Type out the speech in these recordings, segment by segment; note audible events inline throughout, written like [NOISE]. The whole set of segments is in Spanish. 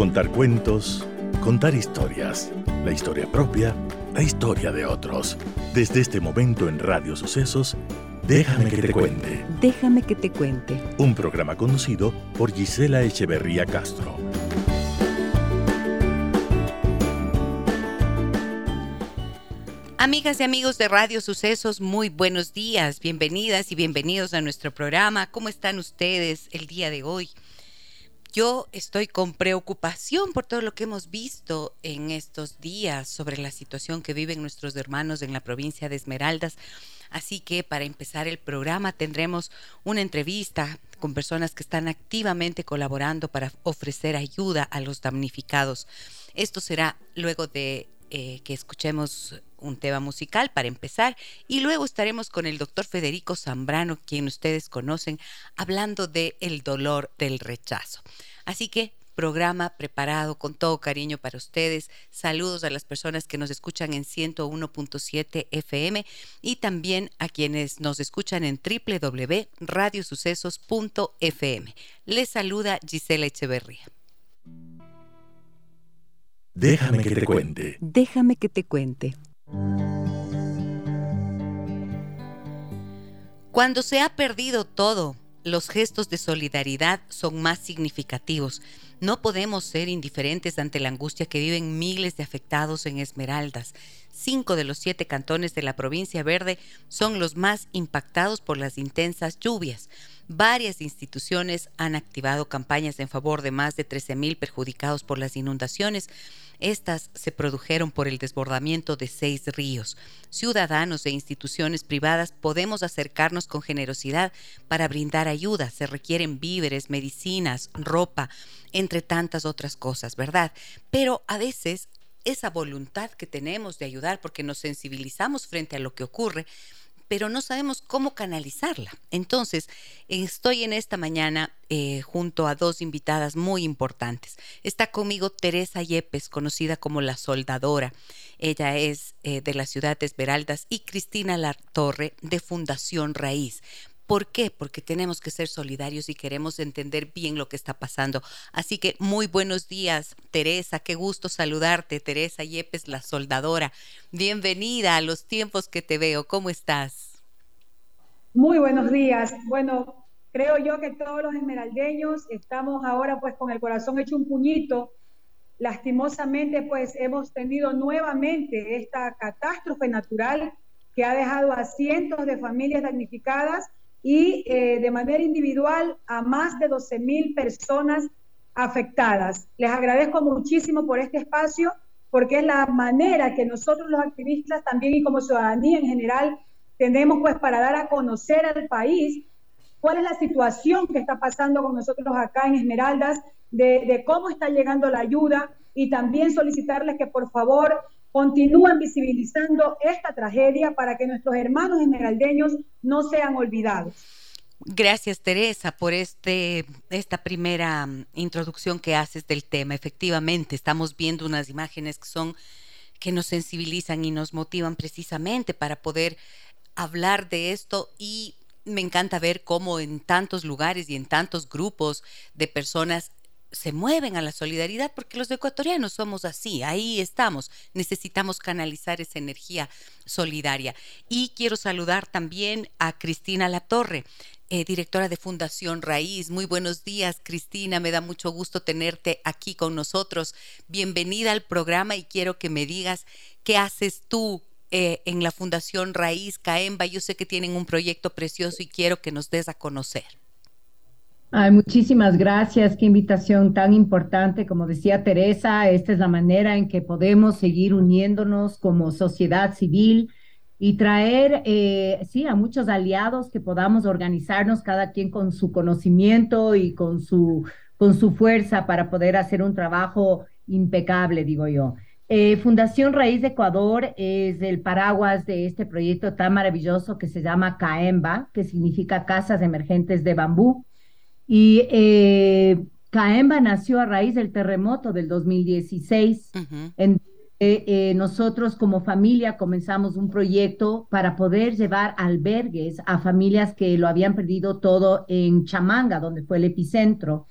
Contar cuentos, contar historias, la historia propia, la historia de otros. Desde este momento en Radio Sucesos, Déjame que te cuente. Déjame que te cuente. Un programa conocido por Gisela Echeverría Castro. Amigas y amigos de Radio Sucesos, muy buenos días, bienvenidas y bienvenidos a nuestro programa. ¿Cómo están ustedes el día de hoy? Yo estoy con preocupación por todo lo que hemos visto en estos días sobre la situación que viven nuestros hermanos en la provincia de Esmeraldas. Así que para empezar el programa tendremos una entrevista con personas que están activamente colaborando para ofrecer ayuda a los damnificados. Esto será luego de eh, que escuchemos un tema musical para empezar y luego estaremos con el doctor Federico Zambrano, quien ustedes conocen, hablando de el dolor del rechazo. Así que programa preparado con todo cariño para ustedes. Saludos a las personas que nos escuchan en 101.7 FM y también a quienes nos escuchan en www.radiosucesos.fm. Les saluda Gisela Echeverría. Déjame que te cuente. Déjame que te cuente. Cuando se ha perdido todo, los gestos de solidaridad son más significativos. No podemos ser indiferentes ante la angustia que viven miles de afectados en Esmeraldas. Cinco de los siete cantones de la provincia verde son los más impactados por las intensas lluvias. Varias instituciones han activado campañas en favor de más de 13.000 perjudicados por las inundaciones. Estas se produjeron por el desbordamiento de seis ríos. Ciudadanos e instituciones privadas podemos acercarnos con generosidad para brindar ayuda. Se requieren víveres, medicinas, ropa, entre tantas otras cosas, ¿verdad? Pero a veces esa voluntad que tenemos de ayudar porque nos sensibilizamos frente a lo que ocurre, pero no sabemos cómo canalizarla. Entonces, estoy en esta mañana eh, junto a dos invitadas muy importantes. Está conmigo Teresa Yepes, conocida como la soldadora. Ella es eh, de la ciudad de Esmeraldas y Cristina Torre de Fundación Raíz. ¿Por qué? Porque tenemos que ser solidarios y queremos entender bien lo que está pasando. Así que muy buenos días, Teresa. Qué gusto saludarte, Teresa Yepes, la soldadora. Bienvenida a los tiempos que te veo. ¿Cómo estás? Muy buenos días. Bueno, creo yo que todos los esmeraldeños estamos ahora pues con el corazón hecho un puñito. Lastimosamente pues hemos tenido nuevamente esta catástrofe natural que ha dejado a cientos de familias damnificadas y eh, de manera individual a más de 12 mil personas afectadas. Les agradezco muchísimo por este espacio porque es la manera que nosotros los activistas también y como ciudadanía en general tenemos pues para dar a conocer al país cuál es la situación que está pasando con nosotros acá en Esmeraldas, de, de cómo está llegando la ayuda y también solicitarles que por favor continúen visibilizando esta tragedia para que nuestros hermanos esmeraldeños no sean olvidados. Gracias, Teresa, por este, esta primera mm, introducción que haces del tema. Efectivamente, estamos viendo unas imágenes que son que nos sensibilizan y nos motivan precisamente para poder hablar de esto y me encanta ver cómo en tantos lugares y en tantos grupos de personas se mueven a la solidaridad porque los ecuatorianos somos así, ahí estamos, necesitamos canalizar esa energía solidaria. Y quiero saludar también a Cristina Latorre, eh, directora de Fundación Raíz. Muy buenos días, Cristina, me da mucho gusto tenerte aquí con nosotros. Bienvenida al programa y quiero que me digas qué haces tú eh, en la Fundación Raíz Caemba. Yo sé que tienen un proyecto precioso y quiero que nos des a conocer. Muchísimas gracias, qué invitación tan importante. Como decía Teresa, esta es la manera en que podemos seguir uniéndonos como sociedad civil y traer, eh, sí, a muchos aliados que podamos organizarnos, cada quien con su conocimiento y con su, con su fuerza para poder hacer un trabajo impecable, digo yo. Eh, Fundación Raíz de Ecuador es el paraguas de este proyecto tan maravilloso que se llama CAEMBA, que significa Casas Emergentes de Bambú. Y eh, Caemba nació a raíz del terremoto del 2016. en, eh, nosotros como familia comenzamos un proyecto para poder llevar albergues a familias que lo habían perdido todo en Chamanga, donde fue el epicentro.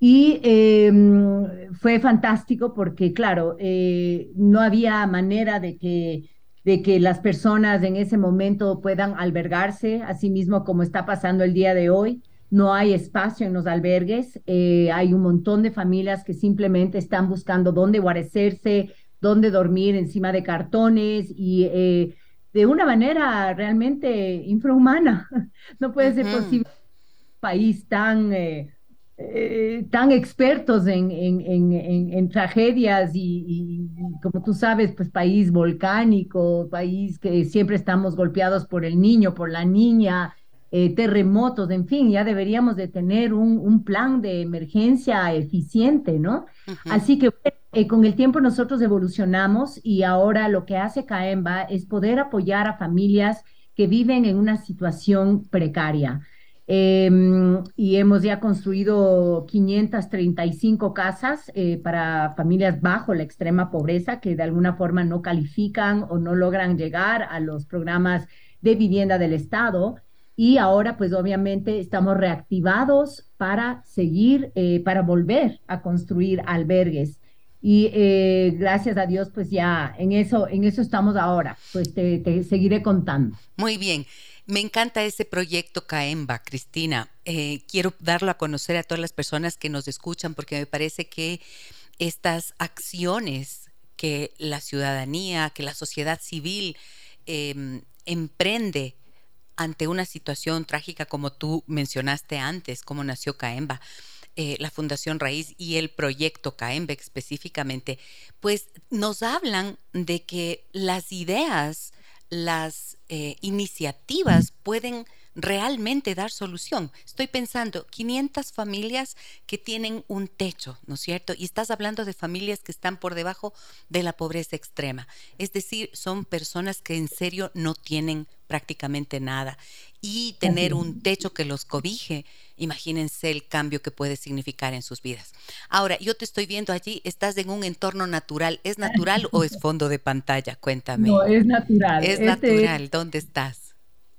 Y em, fue fantástico porque, claro, eh, no había manera de que, de que las personas en ese momento puedan albergarse, así mismo como está pasando el día de hoy. No hay espacio en los albergues, eh, hay un montón de familias que simplemente están buscando dónde guarecerse, dónde dormir encima de cartones y eh, de una manera realmente infrahumana. [LAUGHS] No puede ser posible un país tan, eh, eh, tan expertos en, en, tragedias y, como tú sabes, pues país volcánico, país que siempre estamos golpeados por el niño, por la niña, terremotos, en fin, ya deberíamos de tener un, plan de emergencia eficiente, ¿no? Así que eh, con el tiempo nosotros evolucionamos y ahora lo que hace CAEMBA es poder apoyar a familias que viven en una situación precaria. Em, y hemos ya construido 535 casas eh, para familias bajo la extrema pobreza que de alguna forma no califican o no logran llegar a los programas de vivienda del Estado. Y ahora, pues obviamente, estamos reactivados para seguir, eh, para volver a construir albergues. Y eh, gracias a Dios, pues ya en eso, en eso estamos ahora. Pues te, seguiré contando. Muy bien. Me encanta ese proyecto CAEMBA, Cristina. Eh, quiero darlo a conocer a todas las personas que nos escuchan porque me parece que estas acciones que la ciudadanía, que la sociedad civil em, emprende ante una situación trágica como tú mencionaste antes, como nació CAEMBA, eh, la Fundación Raíz y el proyecto CAEMBE específicamente, pues nos hablan de que las ideas, las eh, iniciativas pueden realmente dar solución. Estoy pensando, 500 familias que tienen un techo, ¿no es cierto? Y estás hablando de familias que están por debajo de la pobreza extrema. Es decir, son personas que en serio no tienen prácticamente nada. Y tener un techo que los cobije, imagínense el cambio que puede significar en sus vidas. Ahora, yo te estoy viendo allí, estás en un entorno natural. ¿Es natural o es [LAUGHS] fondo de pantalla? Cuéntame. No, es natural. Es este natural. ¿Dónde estás?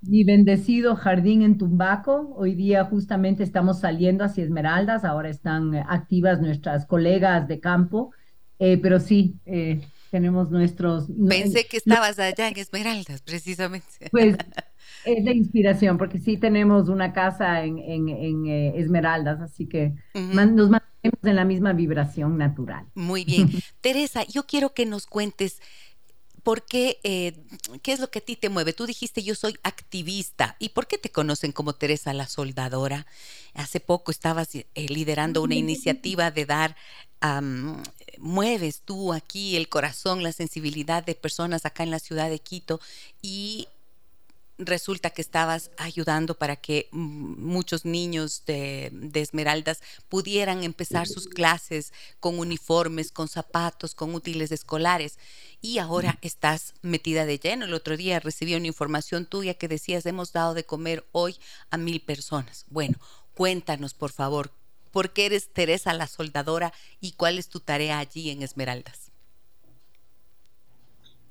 Mi bendecido jardín en Tumbaco. Hoy día justamente estamos saliendo hacia Esmeraldas. Ahora están activas nuestras colegas de campo. Eh, pero sí, eh, tenemos nuestros... Pensé que estabas allá en Esmeraldas, precisamente. Pues [LAUGHS] es de inspiración, porque sí tenemos una casa en, eh, Esmeraldas, así que nos mantenemos en la misma vibración natural. Muy bien. [LAUGHS] Teresa, yo quiero que nos cuentes... ¿Por qué, eh, qué es lo que a ti te mueve? Tú dijiste yo soy activista. ¿Y por qué te conocen como Teresa la Soldadora? Hace poco estabas eh, liderando una iniciativa de dar mueves tú aquí el corazón, la sensibilidad de personas acá en la ciudad de Quito y resulta que estabas ayudando para que muchos niños de, Esmeraldas pudieran empezar sus clases con uniformes, con zapatos, con útiles escolares. Y ahora estás metida de lleno. El otro día recibí una información tuya que decías, hemos dado de comer hoy a mil personas. Bueno, cuéntanos, por favor, ¿Por qué eres Teresa la soldadora y cuál es tu tarea allí en Esmeraldas?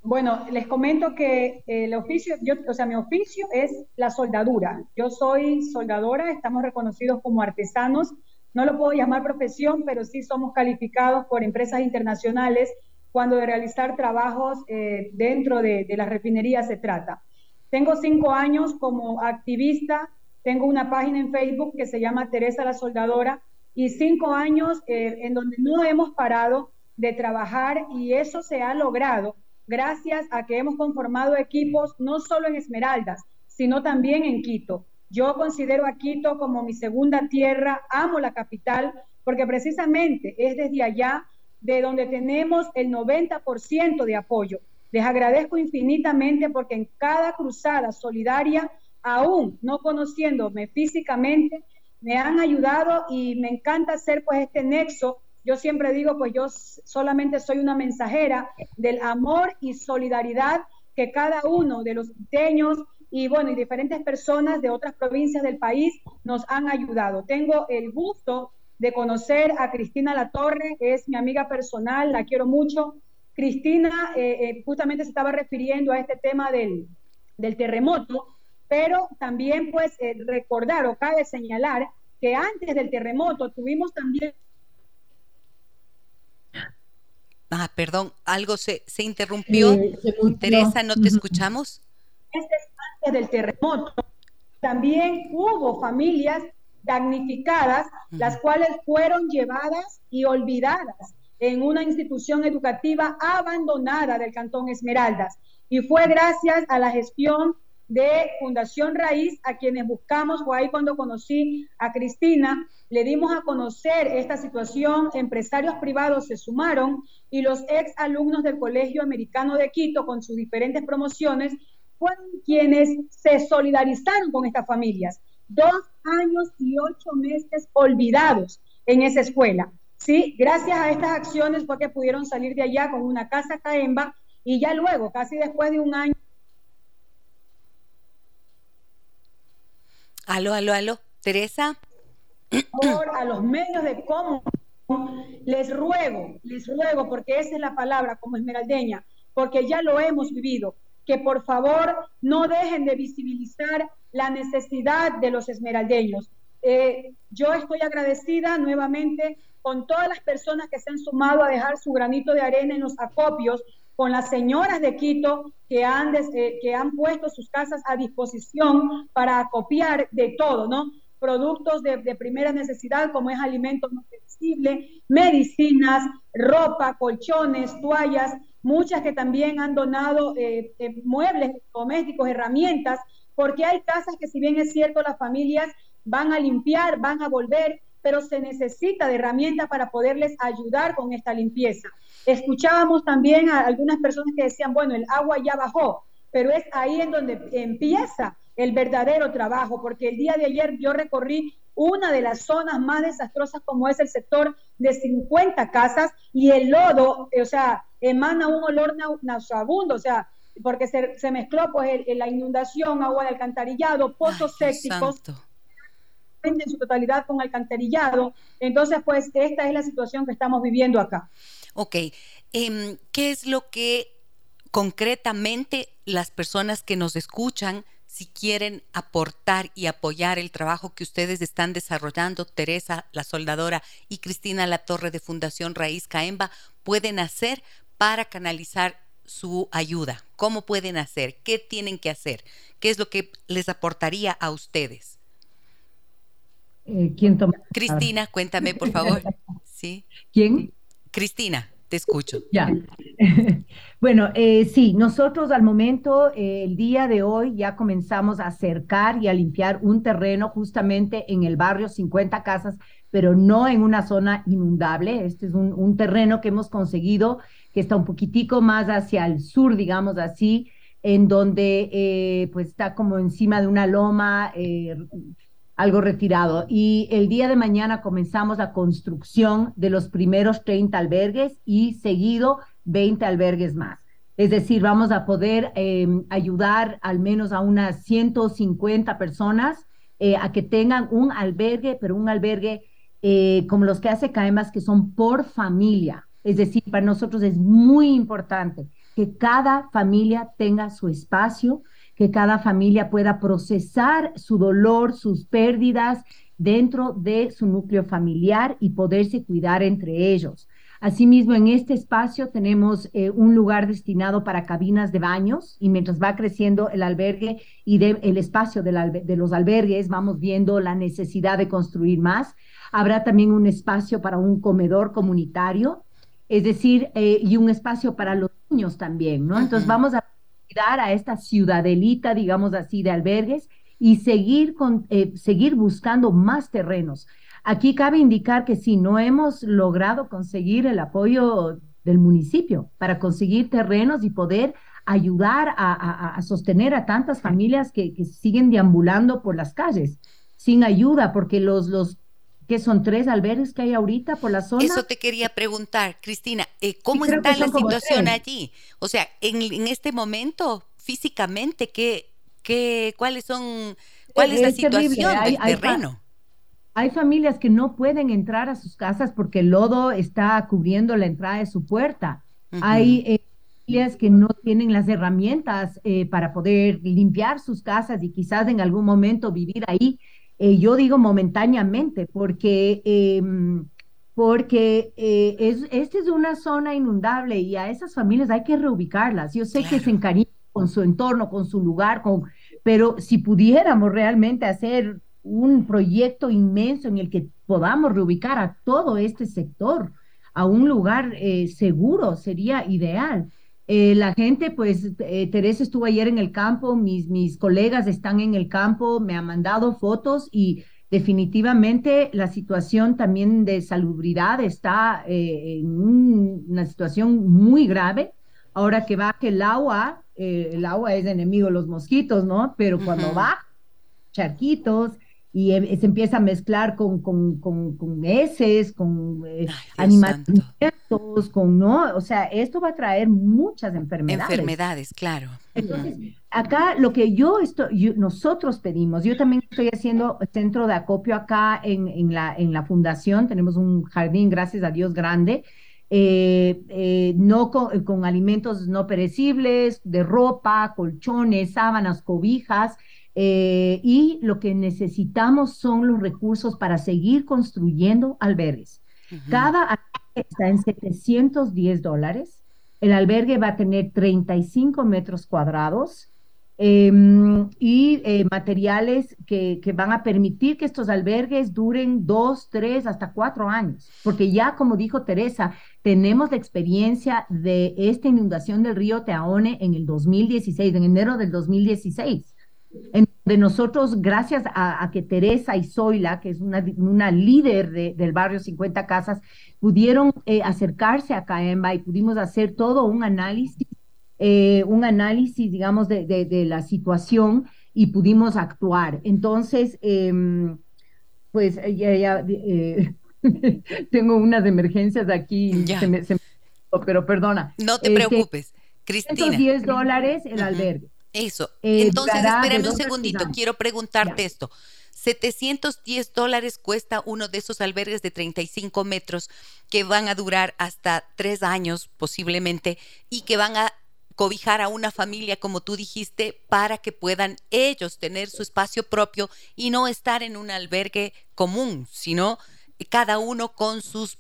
Bueno, les comento que el oficio, yo, o sea, mi oficio es la soldadura. Yo soy soldadora, estamos reconocidos como artesanos. No lo puedo llamar profesión, pero sí somos calificados por empresas internacionales cuando de realizar trabajos eh, dentro de, de las refinerías se trata. Tengo cinco años como activista, tengo una página en Facebook que se llama Teresa la Soldadora, y cinco años eh, en donde no hemos parado de trabajar y eso se ha logrado gracias a que hemos conformado equipos no solo en Esmeraldas, sino también en Quito. Yo considero a Quito como mi segunda tierra, amo la capital, porque precisamente es desde allá de donde tenemos el 90% de apoyo. Les agradezco infinitamente porque en cada cruzada solidaria, aún no conociéndome físicamente, me han ayudado y me encanta hacer pues este nexo. Yo siempre digo, pues yo solamente soy una mensajera del amor y solidaridad que cada uno de los quiteños y bueno, y diferentes personas de otras provincias del país nos han ayudado. Tengo el gusto de conocer a Cristina Latorre, es mi amiga personal, la quiero mucho. Cristina eh, eh, justamente se estaba refiriendo a este tema del, del terremoto pero también pues eh, recordar o cabe señalar que antes del terremoto tuvimos también... Ah, perdón, algo se, se interrumpió. Teresa, ¿no te escuchamos? Antes del terremoto, también hubo familias damnificadas, las cuales fueron llevadas y olvidadas en una institución educativa abandonada del Cantón Esmeraldas. Y fue gracias a la gestión de Fundación Raíz, a quienes buscamos, fue ahí cuando conocí a Cristina, le dimos a conocer esta situación, empresarios privados se sumaron y los ex alumnos del Colegio Americano de Quito con sus diferentes promociones fueron quienes se solidarizaron con estas familias. Dos años y ocho meses olvidados en esa escuela. Sí, gracias a estas acciones fue que pudieron salir de allá con una casa Caemba y ya luego, casi después de un año. Aló, aló, aló. Teresa. A los medios de cómo les ruego, les ruego, porque esa es la palabra como esmeraldeña, porque ya lo hemos vivido, que por favor no dejen de visibilizar la necesidad de los esmeraldeños. Eh, yo estoy agradecida nuevamente con todas las personas que se han sumado a dejar su granito de arena en los acopios, con las señoras de Quito que han, eh, que han puesto sus casas a disposición para acopiar de todo, ¿no? Productos de, primera necesidad como es alimentos no perecibles, medicinas, ropa, colchones, toallas, muchas que también han donado eh, muebles domésticos, herramientas, porque hay casas que si bien es cierto las familias van a limpiar, van a volver, pero se necesita de herramientas para poderles ayudar con esta limpieza. Escuchábamos también a algunas personas que decían, bueno, el agua ya bajó, pero es ahí en donde empieza el verdadero trabajo, porque el día de ayer yo recorrí una de las zonas más desastrosas como es el sector de 50 casas y el lodo, o sea, emana un olor nauseabundo, o sea, porque se, mezcló pues la inundación, agua de alcantarillado, pozos sépticos en su totalidad con alcantarillado. Entonces, pues esta es la situación que estamos viviendo acá. Ok, em, ¿qué es lo que concretamente las personas que nos escuchan, si quieren aportar y apoyar el trabajo que ustedes están desarrollando, Teresa, la soldadora, y Cristina La Torre de Fundación Raíz Caemba, pueden hacer para canalizar su ayuda? ¿Cómo pueden hacer? ¿Qué tienen que hacer? ¿Qué es lo que les aportaría a ustedes? Eh, ¿Quién toma? Cristina, cuéntame, por favor. [LAUGHS] ¿Sí? ¿Quién? Cristina, te escucho. Ya. [LAUGHS] bueno, eh, sí, nosotros al momento, eh, el día de hoy, ya comenzamos a acercar y a limpiar un terreno justamente en el barrio 50 Casas, pero no en una zona inundable. Este es un, terreno que hemos conseguido que está un poquitico más hacia el sur, digamos así, en donde eh, pues está como encima de una loma, eh, algo retirado. Y el día de mañana comenzamos la construcción de los primeros 30 albergues y seguido 20 albergues más. Es decir, vamos a poder em, ayudar al menos a unas 150 personas eh, a que tengan un albergue, pero un albergue como los que hace CAEMAS, que son por familia. Es decir, para nosotros es muy importante que cada familia tenga su espacio, que cada familia pueda procesar su dolor, sus pérdidas dentro de su núcleo familiar y poderse cuidar entre ellos. Asimismo, en este espacio tenemos eh, un lugar destinado para cabinas de baños y mientras va creciendo el albergue y el espacio de los albergues, vamos viendo la necesidad de construir más. Habrá también un espacio para un comedor comunitario es decir, eh, y un espacio para los niños también, ¿no? Entonces vamos a dar a esta ciudadelita, digamos así, de albergues y seguir, con, eh, seguir buscando más terrenos. Aquí cabe indicar que si no hemos logrado conseguir el apoyo del municipio para conseguir terrenos y poder ayudar a, sostener a tantas familias que, que, siguen deambulando por las calles sin ayuda, porque los, los que son tres albergues que hay ahorita por la zona. Eso te quería preguntar, Cristina, eh, ¿cómo está la situación allí? O sea, en, este momento, físicamente, ¿qué, qué, ¿cuáles son, cuál es, la situación del terreno? Hay familias que no pueden entrar a sus casas porque el lodo está cubriendo la entrada de su puerta. Hay eh, familias que no tienen las herramientas eh, para poder limpiar sus casas y quizás en algún momento vivir ahí Eh, yo digo momentáneamente porque, em, porque eh, es, esta es una zona inundable y a esas familias hay que reubicarlas. Yo sé que se encariñan con su entorno, con su lugar, con, pero si pudiéramos realmente hacer un proyecto inmenso en el que podamos reubicar a todo este sector a un lugar eh, seguro, sería ideal. Eh, la gente, pues, eh, Teresa estuvo ayer en el campo, mis, mis colegas están en el campo, me han mandado fotos y definitivamente la situación también de salubridad está eh, en una situación muy grave. Ahora que baje el agua, el agua es enemigo de los mosquitos, ¿no? Pero cuando va, charquitos, y em, se empieza a mezclar con, con, con, con heces, con eh, animales con, ¿no? O sea, esto va a traer muchas enfermedades. Enfermedades, claro. Entonces, acá lo que yo estoy, nosotros pedimos, yo también estoy haciendo centro de acopio acá en, en, la, en la fundación, tenemos un jardín, gracias a Dios, grande, eh, eh, no con, con, alimentos no perecibles, de ropa, colchones, sábanas, cobijas, eh, y lo que necesitamos son los recursos para seguir construyendo albergues. Cada albergue está en 710 dólares. El albergue va a tener 35 metros cuadrados em, y eh, materiales que, que, van a permitir que estos albergues duren dos, tres, hasta cuatro años. Porque ya, como dijo Teresa, tenemos la experiencia de esta inundación del río Teaone en el 2016, en enero del 2016 en donde nosotros, gracias a, que Teresa y Zoila, que es una, una líder del barrio 50 Casas, pudieron eh, acercarse a Caemba y pudimos hacer todo un análisis, eh, un análisis, digamos, de, de, la situación y pudimos actuar. Entonces, em, pues ya, eh, [LAUGHS] tengo unas emergencias aquí, pero perdona. No te preocupes, Cristina. 110 dólares el albergue. Eso. Eh, Entonces, espérame un segundito, quiero preguntarte esto. 710 dólares cuesta uno de esos albergues de 35 metros que van a durar hasta tres años posiblemente y que van a cobijar a una familia, como tú dijiste, para que puedan ellos tener su espacio propio y no estar en un albergue común, sino cada uno con sus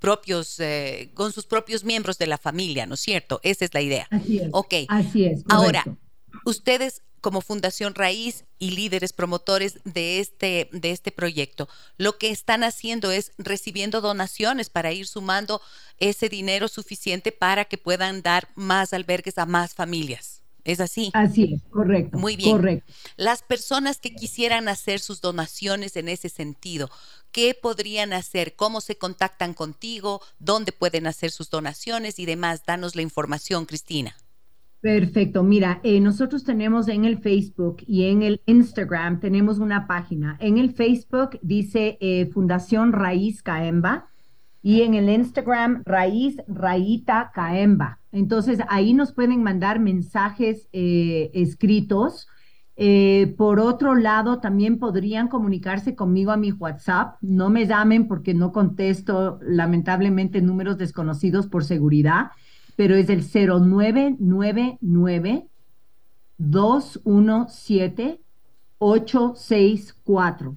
propios, eh, con sus propios miembros de la familia, ¿no es cierto? Esa es la idea. Así es. Ok. Así es. Ahora, Ustedes como Fundación Raíz y líderes promotores de este, de este proyecto, lo que están haciendo es recibiendo donaciones para ir sumando ese dinero suficiente para que puedan dar más albergues a más familias. ¿Es así? Así es, correcto. Muy bien. Correcto. Las personas que quisieran hacer sus donaciones en ese sentido, ¿qué podrían hacer? ¿Cómo se contactan contigo? ¿Dónde pueden hacer sus donaciones y demás? Danos la información, Cristina. Perfecto. Mira, eh, nosotros tenemos en el Facebook y en el Instagram tenemos una página. En el Facebook dice eh, Fundación Raíz Caemba y en el Instagram Raíz Rayita Caemba. Entonces ahí nos pueden mandar mensajes eh, escritos. por otro lado, también podrían comunicarse conmigo a mi WhatsApp. No me llamen porque no contesto lamentablemente números desconocidos por seguridad pero es el 0999 217 864.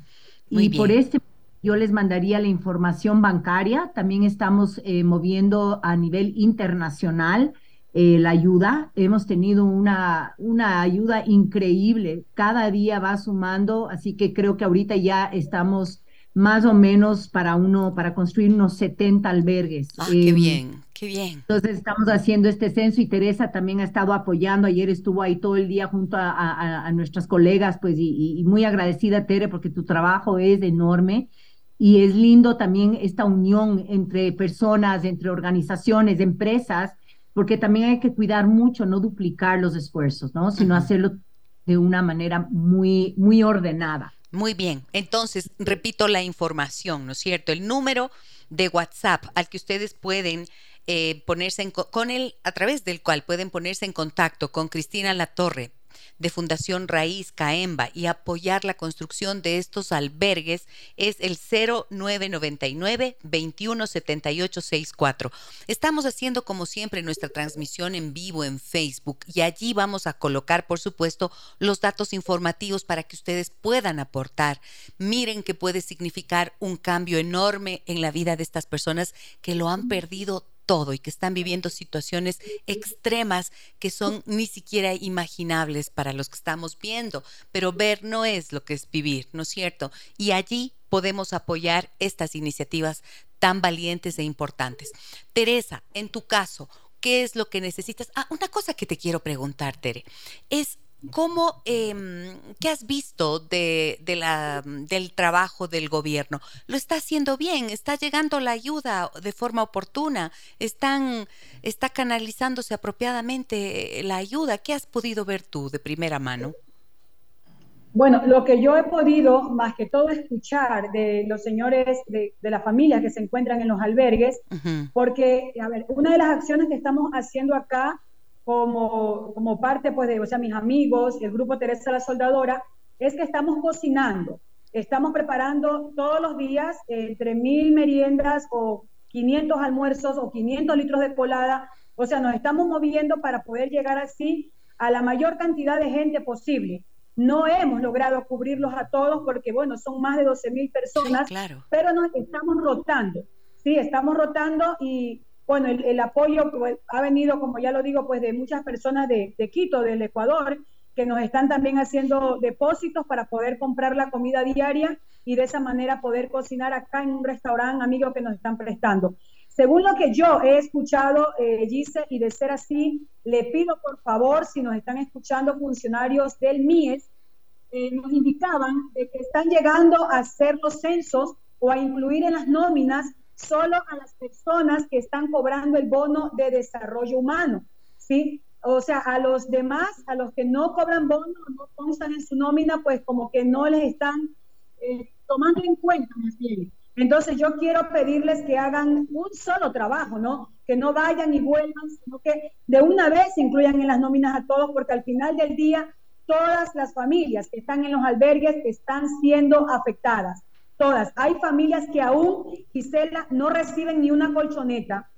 y por este yo les mandaría la información bancaria. También estamos eh, moviendo a nivel internacional eh, la ayuda. Hemos tenido una, una ayuda increíble. Cada día va sumando, así que creo que ahorita ya estamos más o menos para uno, para construir unos 70 albergues. Ah, qué em, bien, qué bien. Entonces estamos haciendo este censo y Teresa también ha estado apoyando. Ayer estuvo ahí todo el día junto a, nuestras colegas, pues, y, muy agradecida, Tere, porque tu trabajo es enorme. Y es lindo también esta unión entre personas, entre organizaciones, empresas, porque también hay que cuidar mucho, no duplicar los esfuerzos, ¿no? Sino hacerlo de una manera muy, muy ordenada. Muy bien, entonces repito la información, ¿no es cierto? El número de WhatsApp al que ustedes pueden eh, ponerse en, con él, a través del cual pueden ponerse en contacto con Cristina Latorre de Fundación Raíz Caemba y apoyar la construcción de estos albergues es el 0999 217864. Estamos haciendo como siempre nuestra transmisión en vivo en Facebook y allí vamos a colocar, por supuesto, los datos informativos para que ustedes puedan aportar. Miren que puede significar un cambio enorme en la vida de estas personas que lo han perdido todo y que están viviendo situaciones extremas que son ni siquiera imaginables para los que estamos viendo. Pero ver no es lo que es vivir, ¿no es cierto? Y allí podemos apoyar estas iniciativas tan valientes e importantes. Teresa, en tu caso, ¿qué es lo que necesitas? Ah, una cosa que te quiero preguntar, Tere, es ¿Cómo, eh, qué has visto de, de la, del trabajo del gobierno? ¿Lo está haciendo bien? ¿Está llegando la ayuda de forma oportuna? ¿Están, ¿Está canalizándose apropiadamente la ayuda? ¿Qué has podido ver tú de primera mano? Bueno, lo que yo he podido, más que todo, escuchar de los señores de, de las familias que se encuentran en los albergues, uh -huh. porque, a ver, una de las acciones que estamos haciendo acá como, como parte pues de, o sea, mis amigos, el grupo Teresa la Soldadora, es que estamos cocinando. Estamos preparando todos los días entre mil meriendas o 500 almuerzos o 500 litros de colada. O sea, nos estamos moviendo para poder llegar así a la mayor cantidad de gente posible. No hemos logrado cubrirlos a todos porque, bueno, son más de 12 mil personas, sí, claro. pero nos estamos rotando. Sí, estamos rotando y bueno, el, el, apoyo pues, ha venido, como ya lo digo, pues de muchas personas de, de, Quito, del Ecuador, que nos están también haciendo depósitos para poder comprar la comida diaria y de esa manera poder cocinar acá en un restaurante amigo que nos están prestando. Según lo que yo he escuchado, eh, Gise, y de ser así, le pido por favor, si nos están escuchando funcionarios del MIES, eh, nos indicaban de que están llegando a hacer los censos o a incluir en las nóminas solo a las personas que están cobrando el bono de desarrollo humano, ¿sí? O sea, a los demás, a los que no cobran bono, no constan en su nómina, pues como que no les están eh, tomando en cuenta más bien. Entonces yo quiero pedirles que hagan un solo trabajo, ¿no? Que no vayan y vuelvan, sino que de una vez incluyan en las nóminas a todos, porque al final del día todas las familias que están en los albergues están siendo afectadas todas. Hay familias que aún, Gisela, no reciben ni una colchoneta,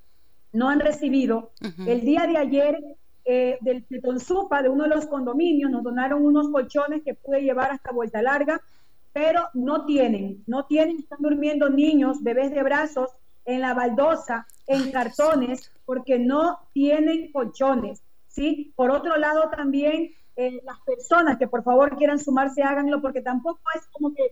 no han recibido. Uh -huh. El día de ayer, eh, del de Tonsupa, de uno de los condominios, nos donaron unos colchones que pude llevar hasta Vuelta Larga, pero no tienen, no tienen, están durmiendo niños, bebés de brazos, en la baldosa, en Ay, cartones, porque no tienen colchones, ¿sí? Por otro lado, también eh, las personas que por favor quieran sumarse, háganlo, porque tampoco es como que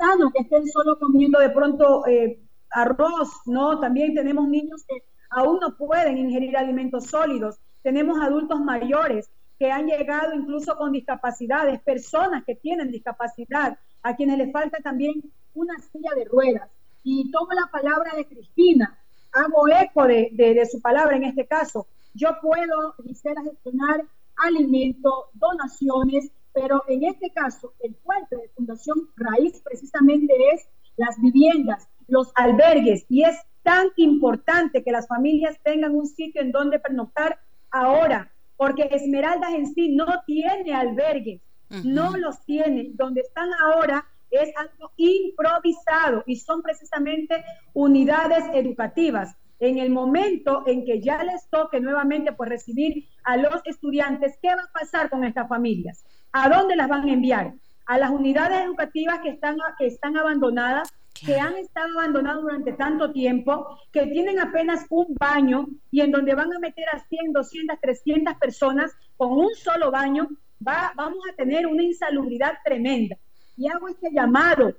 sano que estén solo comiendo de pronto eh, arroz, ¿no? También tenemos niños que aún no pueden ingerir alimentos sólidos, tenemos adultos mayores que han llegado incluso con discapacidades, personas que tienen discapacidad, a quienes les falta también una silla de ruedas. Y tomo la palabra de Cristina, hago eco de, de, de su palabra en este caso. Yo puedo, quisiera gestionar alimento, donaciones, pero en este caso, el fuerte de Fundación Raíz precisamente es las viviendas, los albergues, y es tan importante que las familias tengan un sitio en donde pernoctar ahora, porque Esmeraldas en sí no tiene albergues, uh -huh. no los tiene. Donde están ahora es algo improvisado y son precisamente unidades educativas. En el momento en que ya les toque nuevamente pues recibir a los estudiantes, ¿qué va a pasar con estas familias? ¿A dónde las van a enviar? A las unidades educativas que están, que están abandonadas, que han estado abandonadas durante tanto tiempo, que tienen apenas un baño y en donde van a meter a 100, 200, 300 personas con un solo baño, va, vamos a tener una insalubridad tremenda. Y hago este llamado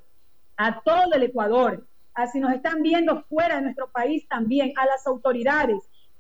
a todo el Ecuador, a si nos están viendo fuera de nuestro país también, a las autoridades,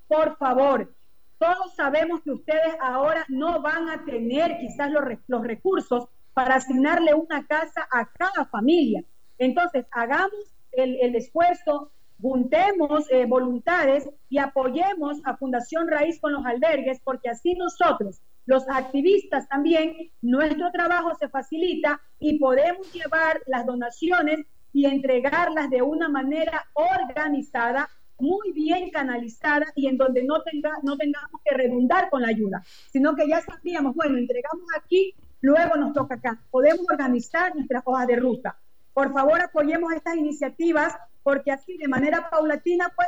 por favor, todos sabemos que ustedes ahora no van a tener quizás los, recursos para asignarle una casa a cada familia. Entonces, hagamos el, el esfuerzo, juntemos eh, voluntades y apoyemos a Fundación Raíz con los albergues, porque así nosotros, los activistas también, nuestro trabajo se facilita y podemos llevar las donaciones y entregarlas de una manera organizada muy bien canalizada y en donde no, tenga, no tengamos que redundar con la ayuda, sino que ya sabíamos, bueno, entregamos aquí, luego nos toca acá. Podemos organizar nuestras hojas de ruta. Por favor, apoyemos estas iniciativas porque así de manera paulatina, pues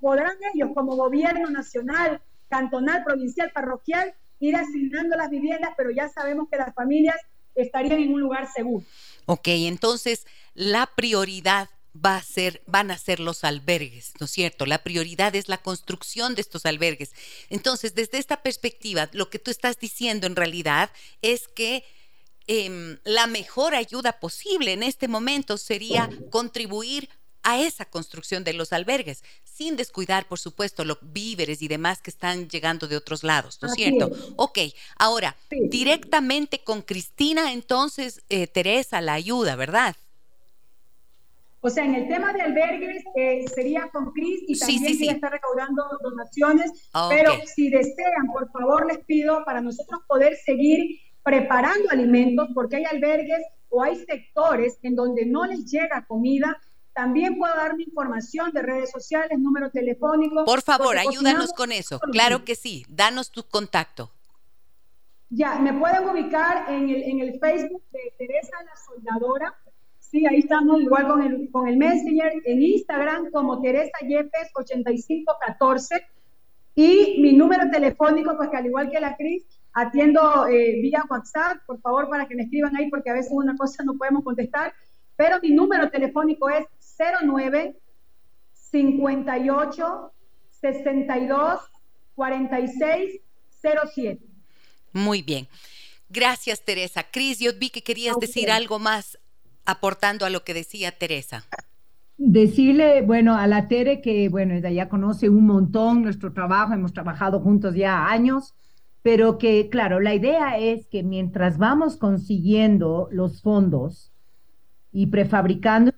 podrán ellos como gobierno nacional, cantonal, provincial, parroquial, ir asignando las viviendas, pero ya sabemos que las familias estarían en un lugar seguro. Ok, entonces la prioridad va a ser, van a ser los albergues, ¿no es cierto? La prioridad es la construcción de estos albergues. Entonces, desde esta perspectiva, lo que tú estás diciendo en realidad es que em, la mejor ayuda posible en este momento sería contribuir a esa construcción de los albergues, sin descuidar, por supuesto, los víveres y demás que están llegando de otros lados, ¿no es cierto? Ok, ahora, directamente con Cristina, entonces, eh, Teresa, la ayuda, ¿verdad? O sea, en el tema de albergues eh, sería con Cris y también sí, está recaudando donaciones, pero si desean, por favor, les pido para nosotros poder seguir preparando alimentos, porque hay albergues o hay sectores en donde no les llega comida también puedo dar mi información de redes sociales, número telefónico. Por favor, ayúdanos con eso. Claro que sí. Danos tu contacto. Ya, me pueden ubicar en el, en el Facebook de Teresa la Soldadora. Sí, ahí estamos igual con el, con el Messenger. En Instagram como Teresa Yepes 8514. Y mi número telefónico, pues que al igual que la Cris, atiendo eh, vía WhatsApp, por favor, para que me escriban ahí, porque a veces una cosa no podemos contestar. Pero mi número telefónico es 09 58 62 46 07. Muy bien. Gracias, Teresa. Cris, yo vi que querías decir algo más aportando a lo que decía Teresa. Decirle, bueno, a la Tere que, bueno, ella conoce un montón nuestro trabajo, hemos trabajado juntos ya años, pero que, claro, la idea es que mientras vamos consiguiendo los fondos y prefabricando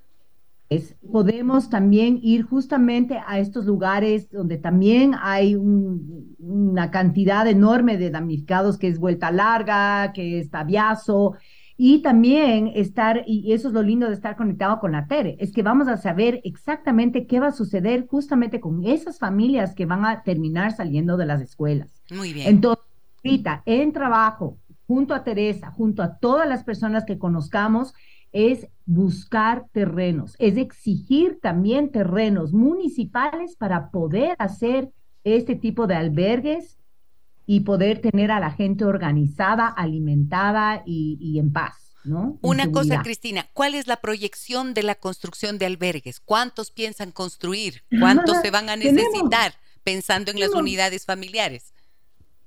podemos también ir justamente a estos lugares donde también hay una cantidad enorme de damnificados que es Vuelta Larga, que es Tabiazo, y también estar, y eso es lo lindo de estar conectado con la TERE, es que vamos a saber exactamente qué va a suceder justamente con esas familias que van a terminar saliendo de las escuelas. Muy bien. Entonces, ahorita en trabajo, junto a Teresa, junto a todas las personas que conozcamos, es buscar terrenos, es exigir también terrenos municipales para poder hacer este tipo de albergues y poder tener a la gente organizada, alimentada y, en paz. ¿no? Una cosa, Cristina, ¿cuál es la proyección de la construcción de albergues? ¿Cuántos piensan construir? [LAUGHS] ¿Cuántos se van a necesitar pensando en las unidades familiares?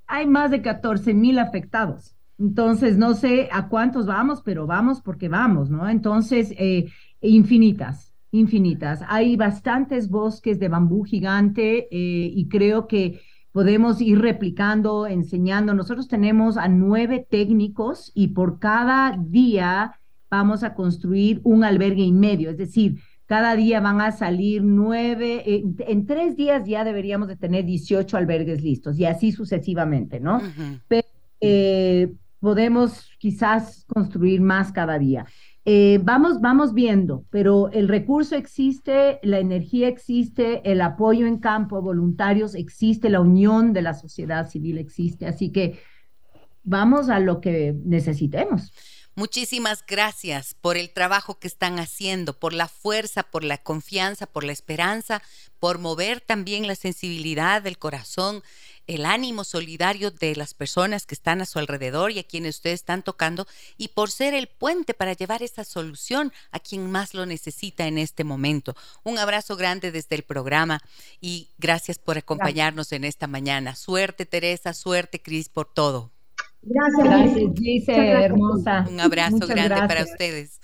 Hay más de 14 mil afectados. Entonces, no sé a cuántos vamos, pero vamos porque vamos, ¿no? Entonces, eh, infinitas, infinitas. Hay bastantes bosques de bambú gigante eh, y creo que podemos ir replicando, enseñando. Nosotros tenemos a nueve técnicos y por cada día vamos a construir un albergue y medio, es decir, cada día van a salir nueve, eh, en tres días ya deberíamos de tener 18 albergues listos y así sucesivamente, ¿no? Pero podemos quizás construir más cada día. Eh, vamos, vamos viendo, pero el recurso existe, la energía existe, el apoyo en campo, voluntarios existe, la unión de la sociedad civil existe, así que vamos a lo que necesitemos. Muchísimas gracias por el trabajo que están haciendo, por la fuerza, por la confianza, por la esperanza, por mover también la sensibilidad del corazón el ánimo solidario de las personas que están a su alrededor y a quienes ustedes están tocando y por ser el puente para llevar esa solución a quien más lo necesita en este momento. Un abrazo grande desde el programa y gracias por acompañarnos en esta mañana. Suerte Teresa, suerte Cris por todo. Gracias, gracias hermosa. Un abrazo grande para ustedes.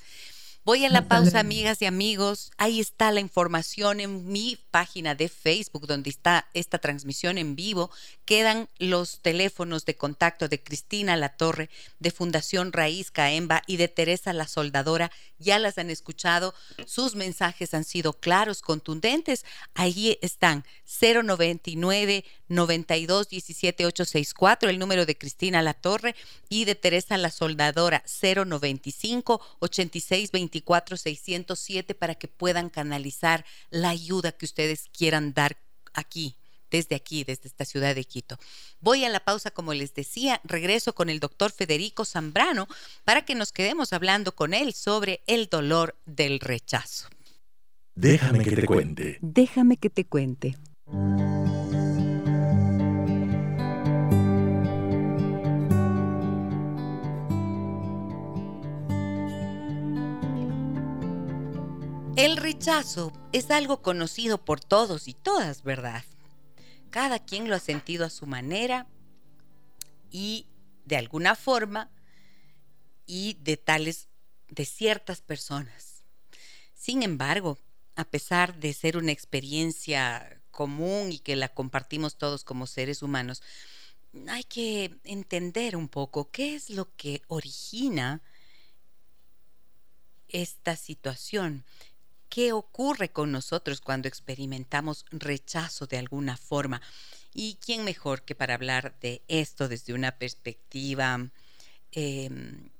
Voy a la pausa, amigas y amigos. Ahí está la información en mi página de Facebook, donde está esta transmisión en vivo. Quedan los teléfonos de contacto de Cristina La Torre, de Fundación Raíz Caemba y de Teresa La Soldadora. Ya las han escuchado. Sus mensajes han sido claros, contundentes. Ahí están 099 92 17 864, el número de Cristina La Torre y de Teresa La Soldadora 095 86 24 607 para que puedan canalizar la ayuda que ustedes quieran dar aquí desde aquí, desde esta ciudad de Quito. Voy a la pausa, como les decía, regreso con el doctor Federico Zambrano para que nos quedemos hablando con él sobre el dolor del rechazo. Déjame que te cuente. Déjame que te cuente. El rechazo es algo conocido por todos y todas, ¿verdad? Cada quien lo ha sentido a su manera y de alguna forma y de tales de ciertas personas. Sin embargo, a pesar de ser una experiencia común y que la compartimos todos como seres humanos, hay que entender un poco qué es lo que origina esta situación qué ocurre con nosotros cuando experimentamos rechazo de alguna forma. ¿Y quién mejor que para hablar de esto desde una perspectiva em,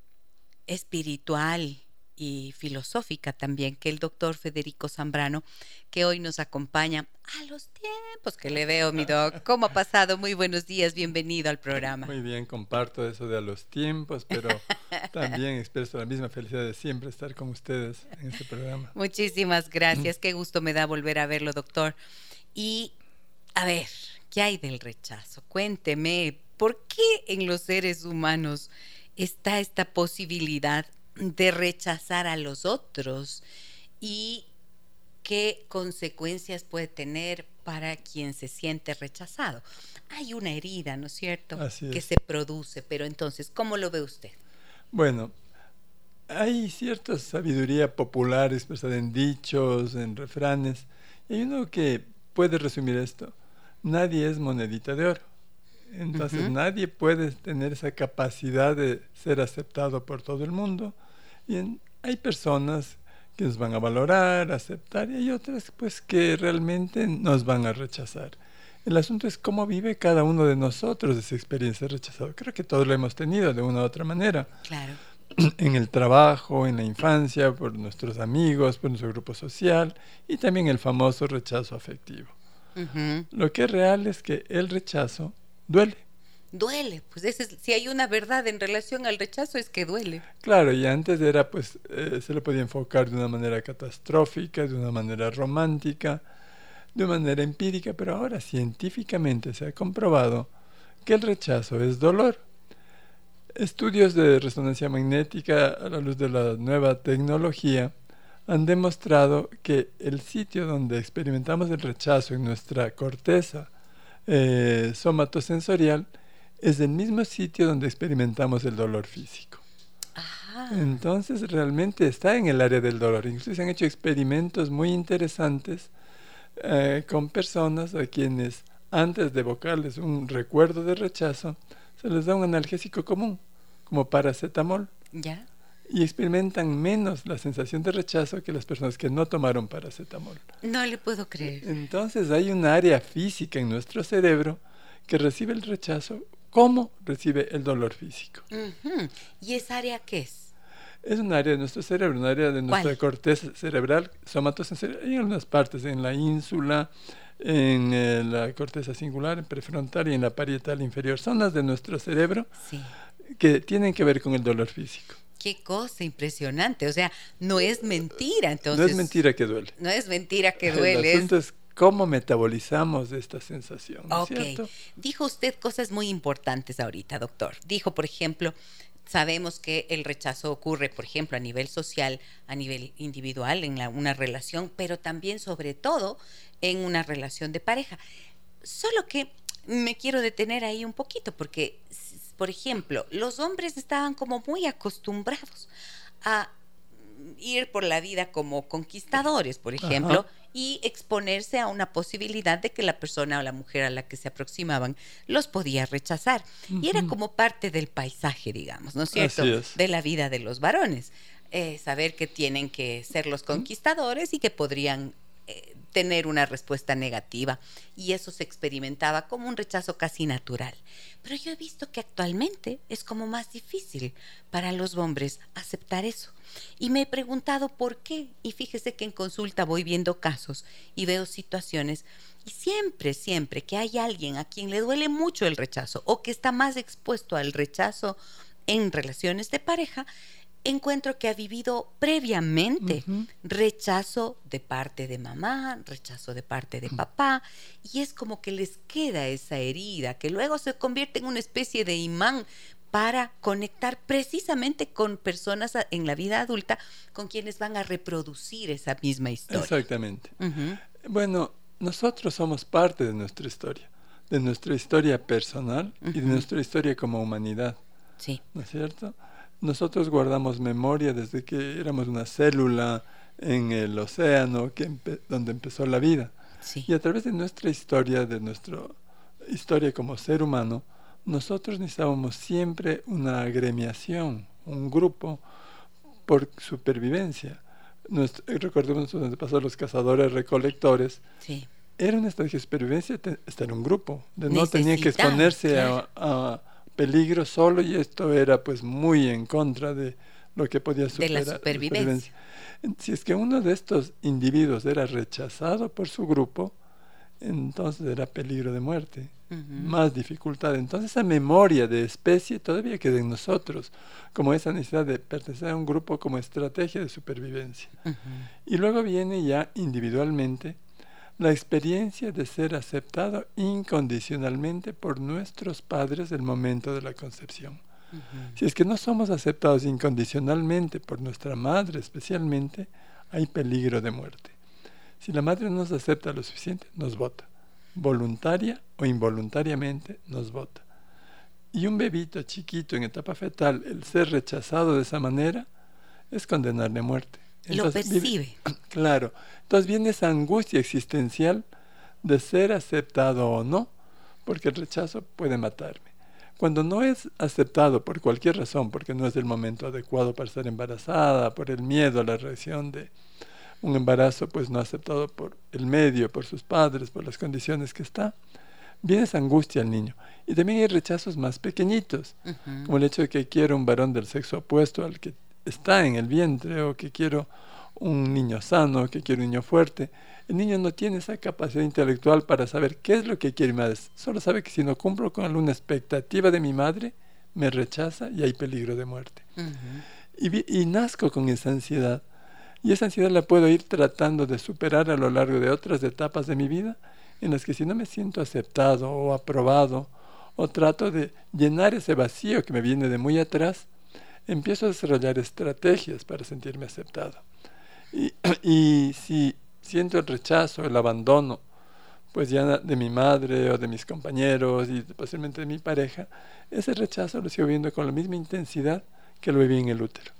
espiritual y filosófica también que el doctor Federico Zambrano, que hoy nos acompaña a los tiempos que le veo, mi doc. ¿Cómo ha pasado? Muy buenos días, bienvenido al programa. Muy bien, comparto eso de a los tiempos, pero [LAUGHS] también expreso la misma felicidad de siempre estar con ustedes en este programa. Muchísimas gracias, qué gusto me da volver a verlo, doctor. Y a ver, ¿qué hay del rechazo? Cuénteme, ¿por qué en los seres humanos está esta posibilidad de rechazar a los otros y qué consecuencias puede tener para quien se siente rechazado. Hay una herida, ¿no es cierto?, que se produce, pero entonces, ¿cómo lo ve usted? Bueno, hay cierta sabiduría popular expresada en dichos, en refranes, y hay uno que puede resumir esto. Nadie es monedita de oro. Entonces nadie puede tener esa capacidad de ser aceptado por todo el mundo. Y hay personas que nos van a valorar, aceptar, y hay otras pues que realmente nos van a rechazar. El asunto es cómo vive cada uno de nosotros esa experiencia de rechazado. Creo que todos lo hemos tenido de una u otra manera. Claro. [CLEARS THROAT] En el trabajo, en la infancia, por nuestros amigos, por nuestro grupo social y también el famoso rechazo afectivo. Lo que es real es que el rechazo duele. Duele, pues ese si hay una verdad en relación al rechazo es que duele. Claro, y antes era pues eh, se lo podía enfocar de una manera catastrófica, de una manera romántica, de una manera empírica, pero ahora científicamente se ha comprobado que el rechazo es dolor. Estudios de resonancia magnética a la luz de la nueva tecnología han demostrado que el sitio donde experimentamos el rechazo en nuestra corteza eh, somatosensorial es el mismo sitio donde experimentamos el dolor físico. Entonces realmente está en el área del dolor. Incluso se han hecho experimentos muy interesantes eh, con personas a quienes antes de evocarles un recuerdo de rechazo, se les da un analgésico común, como paracetamol. ¿Ya? Y experimentan menos la sensación de rechazo que las personas que no tomaron paracetamol. No le puedo creer. Entonces hay un área física en nuestro cerebro que recibe el rechazo ¿Cómo recibe el dolor físico. ¿Y esa área qué es? Es un área de nuestro cerebro, un área de nuestra corteza cerebral, somatosensorial, en algunas partes, en la ínsula, en eh, la corteza singular, en prefrontal y en la parietal inferior. Son las de nuestro cerebro que tienen que ver con el dolor físico. Qué cosa impresionante. O sea, no es mentira, entonces. No es mentira que duele. No es mentira que [LAUGHS] duele. El cómo metabolizamos esta sensación. ok. Dijo usted cosas muy importantes ahorita, doctor. Dijo, por ejemplo, sabemos que el rechazo ocurre, por ejemplo, a nivel social, a nivel individual, en una relación, pero también, sobre todo, en una relación de pareja. Solo que me quiero detener ahí un poquito, porque, por ejemplo, los hombres estaban como muy acostumbrados a ir por la vida como conquistadores, por ejemplo, y exponerse a una posibilidad de que la persona o la mujer a la que se aproximaban los podía rechazar. Y era como parte del paisaje, digamos, ¿no es cierto? De la vida de los varones. Eh, saber que tienen que ser los conquistadores y que podrían tener una respuesta negativa y eso se experimentaba como un rechazo casi natural. Pero yo he visto que actualmente es como más difícil para los hombres aceptar eso. Y me he preguntado por qué. Y fíjese que en consulta voy viendo casos y veo situaciones y siempre, siempre que hay alguien a quien le duele mucho el rechazo o que está más expuesto al rechazo en relaciones de pareja, encuentro que ha vivido previamente rechazo de parte de mamá, rechazo de parte de papá, y es como que les queda esa herida que luego se convierte en una especie de imán para conectar precisamente con personas en la vida adulta con quienes van a reproducir esa misma historia. Exactamente. Bueno, nosotros somos parte de nuestra historia, de nuestra historia personal y de nuestra historia como humanidad. Sí. ¿No es cierto? Nosotros guardamos memoria desde que éramos una célula en el océano que donde empezó la vida. Sí. Y a través de nuestra historia, de nuestra historia como ser humano, nosotros necesitábamos siempre una agremiación, un grupo por supervivencia. Nuestro, recordemos donde pasó los cazadores recolectores. Sí. Era una estrategia de supervivencia estar en un grupo, de no tenían que exponerse claro. a, a peligro solo y esto era pues muy en contra de lo que podía superar, de la supervivencia. Si es que uno de estos individuos era rechazado por su grupo, entonces era peligro de muerte, uh -huh. más dificultad. Entonces esa memoria de especie todavía queda en nosotros, como esa necesidad de pertenecer a un grupo como estrategia de supervivencia. Uh -huh. Y luego viene ya individualmente la experiencia de ser aceptado incondicionalmente por nuestros padres del momento de la concepción. Uh -huh. Si es que no somos aceptados incondicionalmente por nuestra madre especialmente, hay peligro de muerte. Si la madre no nos acepta lo suficiente, nos vota. Voluntaria o involuntariamente nos vota. Y un bebito chiquito en etapa fetal, el ser rechazado de esa manera, es condenarle a muerte. Entonces, lo percibe. [CLEARS THROAT] Claro. Entonces viene esa angustia existencial de ser aceptado o no, porque el rechazo puede matarme. Cuando no es aceptado por cualquier razón, porque no es el momento adecuado para estar embarazada, por el miedo a la reacción de un embarazo pues no aceptado por el medio, por sus padres, por las condiciones que está, viene esa angustia al niño. Y también hay rechazos más pequeñitos, uh -huh. como el hecho de que quiero un varón del sexo opuesto al que está en el vientre o que quiero un niño sano, que quiero un niño fuerte. El niño no tiene esa capacidad intelectual para saber qué es lo que quiere mi madre. Solo sabe que si no cumplo con alguna expectativa de mi madre, me rechaza y hay peligro de muerte. Uh -huh. y, y nazco con esa ansiedad. Y esa ansiedad la puedo ir tratando de superar a lo largo de otras etapas de mi vida, en las que si no me siento aceptado o aprobado, o trato de llenar ese vacío que me viene de muy atrás, empiezo a desarrollar estrategias para sentirme aceptado. Y, [CLEARS THROAT] y si siento el rechazo, el abandono, pues ya de mi madre o de mis compañeros y posiblemente de mi pareja, ese rechazo lo sigo viendo con la misma intensidad que lo viví en el útero.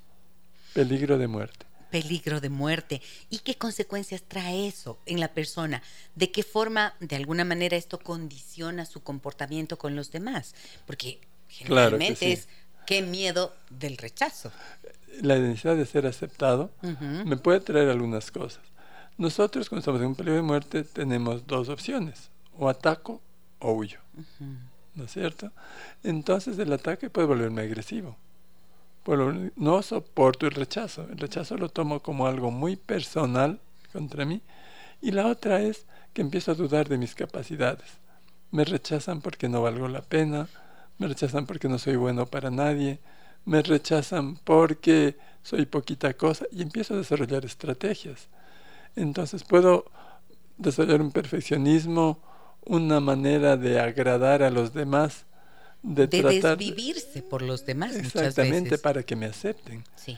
Peligro de muerte peligro de muerte. ¿Y qué consecuencias trae eso en la persona? ¿De qué forma, de alguna manera, esto condiciona su comportamiento con los demás? Porque generalmente claro sí. es qué miedo del rechazo. La necesidad de ser aceptado Uh -huh. me puede traer algunas cosas. Nosotros, cuando estamos en un peligro de muerte, tenemos dos opciones: o ataco o huyo. Uh -huh. ¿No es cierto? Entonces, el ataque puede volverme agresivo. Bueno, no soporto el rechazo. El rechazo lo tomo como algo muy personal contra mí. Y la otra es que empiezo a dudar de mis capacidades. Me rechazan porque no valgo la pena, me rechazan porque no soy bueno para nadie, me rechazan porque soy poquita cosa y empiezo a desarrollar estrategias. Entonces puedo desarrollar un perfeccionismo, una manera de agradar a los demás de, de tratar desvivirse por los demás exactamente muchas veces. para que me acepten sí.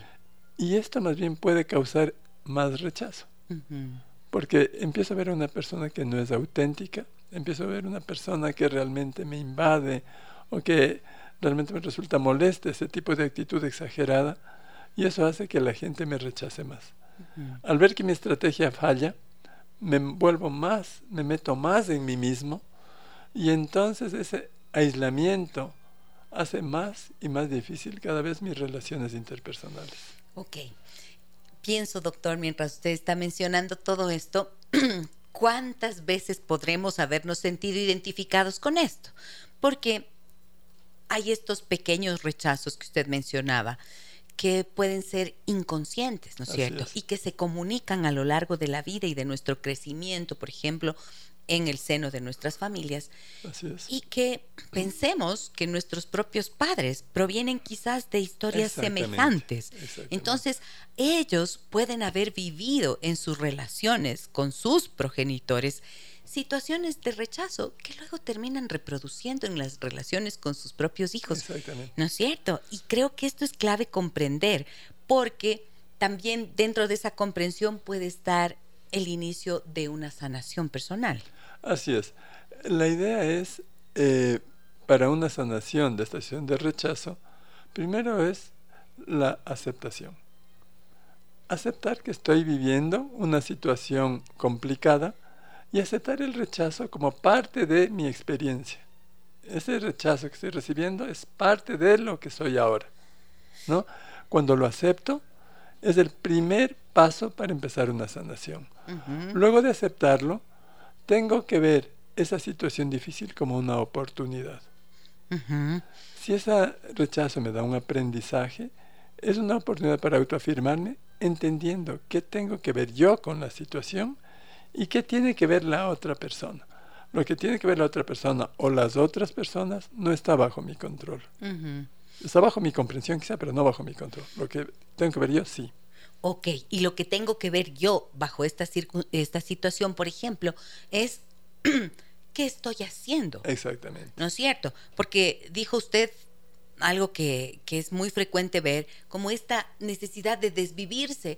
y esto más bien puede causar más rechazo uh -huh. porque empiezo a ver a una persona que no es auténtica empiezo a ver una persona que realmente me invade o que realmente me resulta molesta ese tipo de actitud exagerada y eso hace que la gente me rechace más uh -huh. al ver que mi estrategia falla me vuelvo más me meto más en mí mismo y entonces ese aislamiento hace más y más difícil cada vez mis relaciones interpersonales. Ok. Pienso, doctor, mientras usted está mencionando todo esto, [CLEARS THROAT] ¿cuántas veces podremos habernos sentido identificados con esto? Porque hay estos pequeños rechazos que usted mencionaba que pueden ser inconscientes, ¿no es cierto? Y que se comunican a lo largo de la vida y de nuestro crecimiento, por ejemplo, en el seno de nuestras familias. Y que pensemos que nuestros propios padres provienen quizás de historias semejantes. Entonces, ellos pueden haber vivido en sus relaciones con sus progenitores situaciones de rechazo que luego terminan reproduciendo en las relaciones con sus propios hijos. ¿No es cierto? Y creo que esto es clave comprender, porque también dentro de esa comprensión puede estar el inicio de una sanación personal. Así es. La idea es, eh, para una sanación de esta situación de rechazo, primero es la aceptación. Aceptar que estoy viviendo una situación complicada y aceptar el rechazo como parte de mi experiencia. Ese rechazo que estoy recibiendo es parte de lo que soy ahora. ¿no? Cuando lo acepto, es el primer paso para empezar una sanación. Luego de aceptarlo, tengo que ver esa situación difícil como una oportunidad. Si ese rechazo me da un aprendizaje, es una oportunidad para autoafirmarme, entendiendo qué tengo que ver yo con la situación y qué tiene que ver la otra persona. Lo que tiene que ver la otra persona o las otras personas no está bajo mi control. Está bajo mi comprensión quizá, pero no bajo mi control. Lo que tengo que ver yo, sí. Ok, y lo que tengo que ver yo bajo esta, esta situación, por ejemplo, es [CLEARS THROAT] qué estoy haciendo. Exactamente. ¿No es cierto? Porque dijo usted algo que, que es muy frecuente ver, como esta necesidad de desvivirse,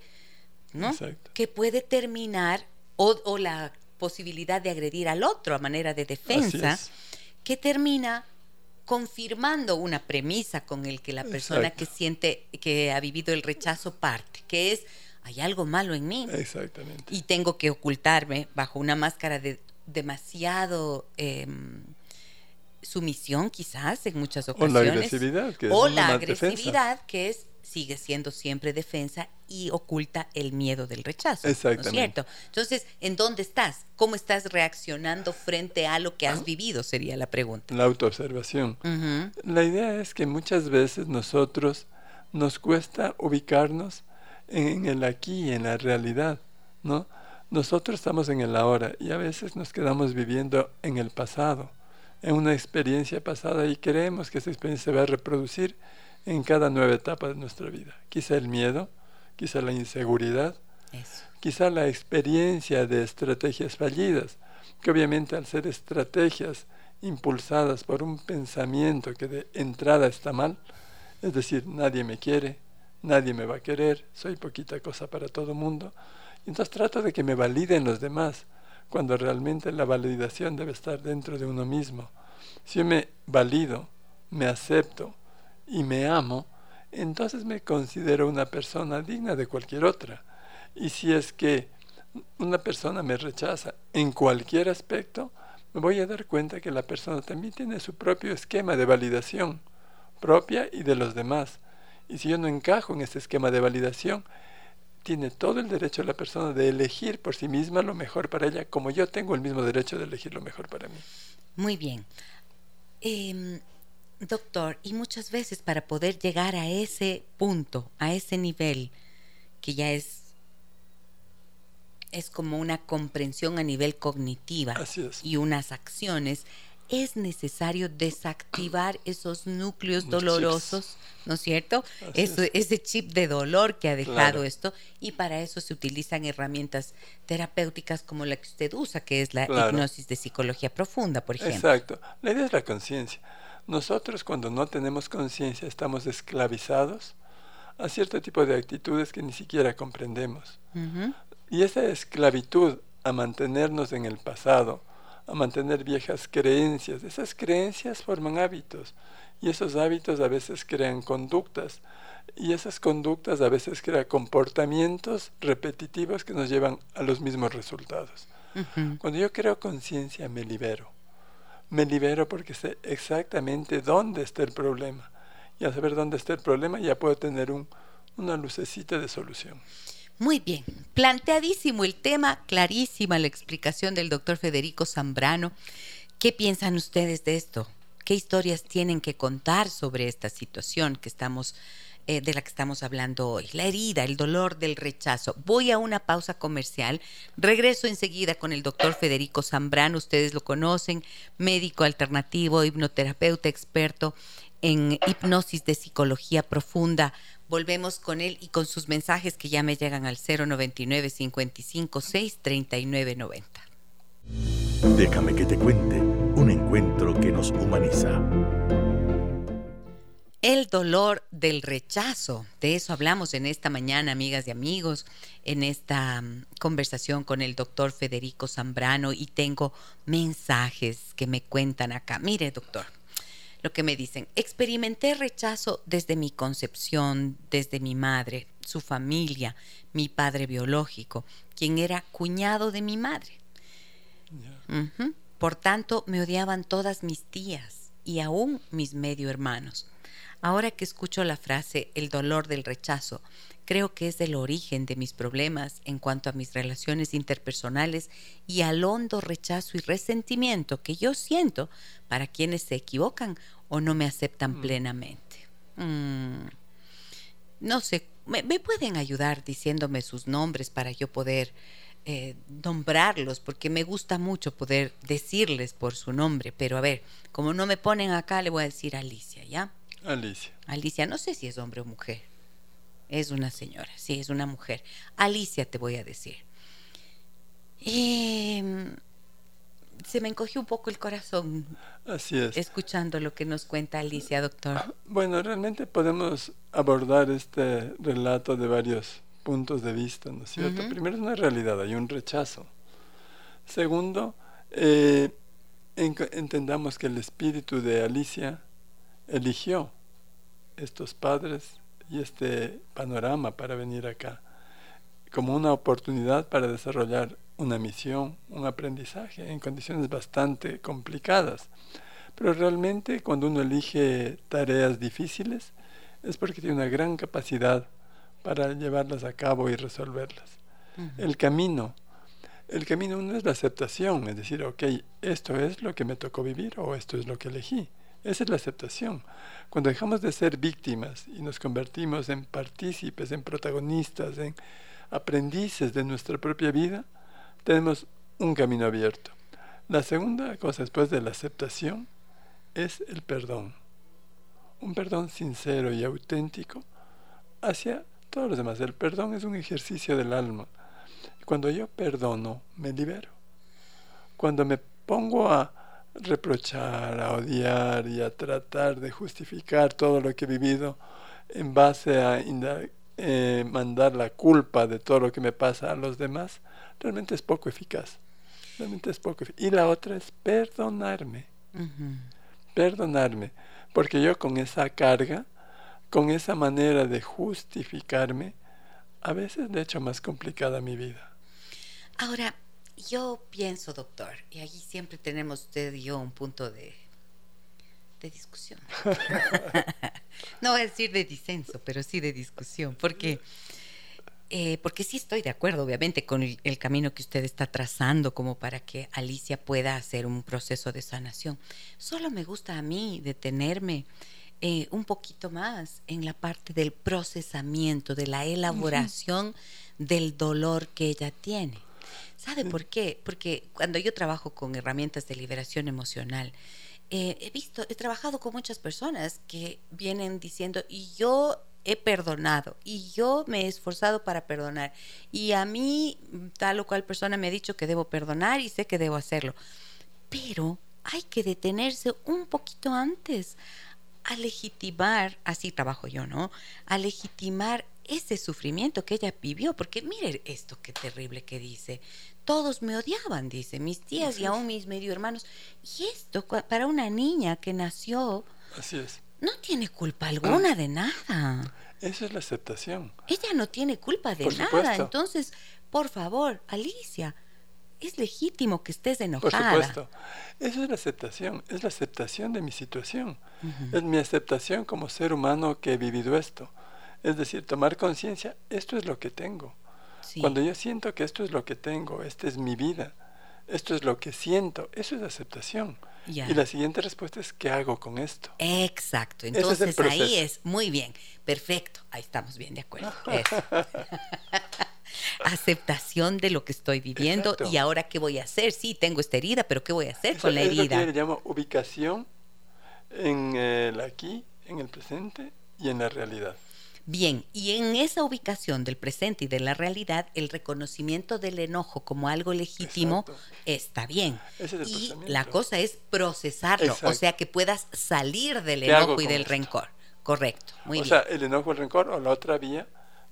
¿no? Exacto. Que puede terminar, o, o, la posibilidad de agredir al otro a manera de defensa, que termina confirmando una premisa con el que la persona que siente que ha vivido el rechazo parte, que es hay algo malo en mí. Exactamente. Y tengo que ocultarme bajo una máscara de demasiado em, sumisión, quizás, en muchas ocasiones. O la agresividad, que es, o la agresividad, que es sigue siendo siempre defensa y oculta el miedo del rechazo. Exactamente. ¿no es cierto? Entonces, ¿en dónde estás? ¿Cómo estás reaccionando frente a lo que has vivido? Sería la pregunta. La autoobservación. La idea es que muchas veces nosotros nos cuesta ubicarnos en el aquí, en la realidad, ¿no? Nosotros estamos en el ahora y a veces nos quedamos viviendo en el pasado, en una experiencia pasada y creemos que esa experiencia se va a reproducir en cada nueva etapa de nuestra vida. Quizá el miedo, quizá la inseguridad, quizá la experiencia de estrategias fallidas, que obviamente al ser estrategias impulsadas por un pensamiento que de entrada está mal, es decir, nadie me quiere, nadie me va a querer, soy poquita cosa para todo mundo, entonces trato de que me validen los demás, cuando realmente la validación debe estar dentro de uno mismo. Si yo me valido, me acepto, y me amo, entonces me considero una persona digna de cualquier otra. Y si es que una persona me rechaza en cualquier aspecto, me voy a dar cuenta que la persona también tiene su propio esquema de validación propia y de los demás. Y si yo no encajo en ese esquema de validación, tiene todo el derecho la persona de elegir por sí misma lo mejor para ella, como yo tengo el mismo derecho de elegir lo mejor para mí. Muy bien. Em, Doctor, y muchas veces para poder llegar a ese punto, a ese nivel, que ya es es como una comprensión a nivel cognitiva y unas acciones, es necesario desactivar esos núcleos dolorosos, ¿no es cierto? Ese chip de dolor que ha dejado esto, y para eso se utilizan herramientas terapéuticas como la que usted usa, que es la hipnosis de psicología profunda, por ejemplo. Exacto. La idea es la conciencia. Nosotros cuando no tenemos conciencia estamos esclavizados a cierto tipo de actitudes que ni siquiera comprendemos. Y esa esclavitud a mantenernos en el pasado, a mantener viejas creencias, esas creencias forman hábitos. Y esos hábitos a veces crean conductas. Y esas conductas a veces crean comportamientos repetitivos que nos llevan a los mismos resultados. Cuando yo creo conciencia me libero me libero porque sé exactamente dónde está el problema. Y al saber dónde está el problema ya puedo tener un, una lucecita de solución. Muy bien, planteadísimo el tema, clarísima la explicación del doctor Federico Zambrano. ¿Qué piensan ustedes de esto? ¿Qué historias tienen que contar sobre esta situación que estamos eh, de la que estamos hablando hoy, la herida, el dolor del rechazo. Voy a una pausa comercial, regreso enseguida con el doctor Federico Zambrano, ustedes lo conocen, médico alternativo, hipnoterapeuta experto en hipnosis de psicología profunda. Volvemos con él y con sus mensajes que ya me llegan al 099 55 6 3990. Déjame que te cuente un encuentro que nos humaniza. El dolor del rechazo. De eso hablamos en esta mañana, amigas y amigos, en esta mm, conversación con el doctor Federico Zambrano y tengo mensajes que me cuentan acá. Mire, doctor, lo que me dicen, experimenté rechazo desde mi concepción, desde mi madre, su familia, mi padre biológico, quien era cuñado de mi madre. Por tanto, me odiaban todas mis tías y aún mis medio hermanos. Ahora que escucho la frase el dolor del rechazo, creo que es el origen de mis problemas en cuanto a mis relaciones interpersonales y al hondo rechazo y resentimiento que yo siento para quienes se equivocan o no me aceptan mm. plenamente. Mm. No sé, ¿me, pueden ayudar diciéndome sus nombres para yo poder eh, nombrarlos? Porque me gusta mucho poder decirles por su nombre, pero a ver, como no me ponen acá, le voy a decir Alicia, ¿ya? Alicia. Alicia, no sé si es hombre o mujer. Es una señora, sí, es una mujer. Alicia, te voy a decir. Em, se me encogió un poco el corazón. Así es. Escuchando lo que nos cuenta Alicia, doctor. Bueno, realmente podemos abordar este relato de varios puntos de vista, ¿no es cierto? Primero es una realidad, hay un rechazo. Segundo, eh, entendamos que el espíritu de Alicia eligió estos padres y este panorama para venir acá como una oportunidad para desarrollar una misión, un aprendizaje en condiciones bastante complicadas. Pero realmente cuando uno elige tareas difíciles es porque tiene una gran capacidad para llevarlas a cabo y resolverlas. El camino, el camino no es la aceptación, es decir, ok, esto es lo que me tocó vivir o esto es lo que elegí. Esa es la aceptación. Cuando dejamos de ser víctimas y nos convertimos en partícipes, en protagonistas, en aprendices de nuestra propia vida, tenemos un camino abierto. La segunda cosa después de la aceptación es el perdón. Un perdón sincero y auténtico hacia todos los demás. El perdón es un ejercicio del alma. Cuando yo perdono, me libero. Cuando me pongo a reprochar, a odiar y a tratar de justificar todo lo que he vivido en base a eh, mandar la culpa de todo lo que me pasa a los demás, realmente es poco eficaz. Realmente es poco Y la otra es perdonarme. Perdonarme. Porque yo con esa carga, con esa manera de justificarme, a veces le he hecho más complicada mi vida. Ahora, yo pienso, doctor, y allí siempre tenemos usted y yo un punto de, de discusión. [LAUGHS] no voy a decir de disenso, pero sí de discusión, porque, eh, porque sí estoy de acuerdo, obviamente, con el, camino que usted está trazando como para que Alicia pueda hacer un proceso de sanación. Solo me gusta a mí detenerme eh, un poquito más en la parte del procesamiento, de la elaboración del dolor que ella tiene. ¿Sabe por qué? Porque cuando yo trabajo con herramientas de liberación emocional, eh, he visto, he trabajado con muchas personas que vienen diciendo, y yo he perdonado y yo me he esforzado para perdonar y a mí tal o cual persona me ha dicho que debo perdonar y sé que debo hacerlo. Pero hay que detenerse un poquito antes a legitimar, así trabajo yo, ¿no? A legitimar ese sufrimiento que ella vivió, porque mire esto qué terrible que dice. Todos me odiaban, dice, mis tías y aún mis medio hermanos. Y esto para una niña que nació, Así es. no tiene culpa alguna de nada. Esa es la aceptación. Ella no tiene culpa de nada. Entonces, por favor, Alicia, es legítimo que estés enojada. Por supuesto. Esa es la aceptación, es la aceptación de mi situación. Es mi aceptación como ser humano que he vivido esto. Es decir, tomar conciencia, esto es lo que tengo. Cuando yo siento que esto es lo que tengo, esta es mi vida, esto es lo que siento, eso es aceptación. Y la siguiente respuesta es, ¿qué hago con esto? Exacto, entonces ahí es, muy bien, perfecto, ahí estamos bien de acuerdo. [LAUGHS] [LAUGHS] Aceptación de lo que estoy viviendo y ahora qué voy a hacer. Sí, tengo esta herida, pero ¿qué voy a hacer con la herida? Lo que llamo ubicación en el aquí, en el presente y en la realidad. Bien, y en esa ubicación del presente y de la realidad, el reconocimiento del enojo como algo legítimo está bien. y la cosa es procesarlo, o sea, que puedas salir del enojo y del rencor. Correcto, muy bien. O sea, el enojo, el rencor, o la otra vía,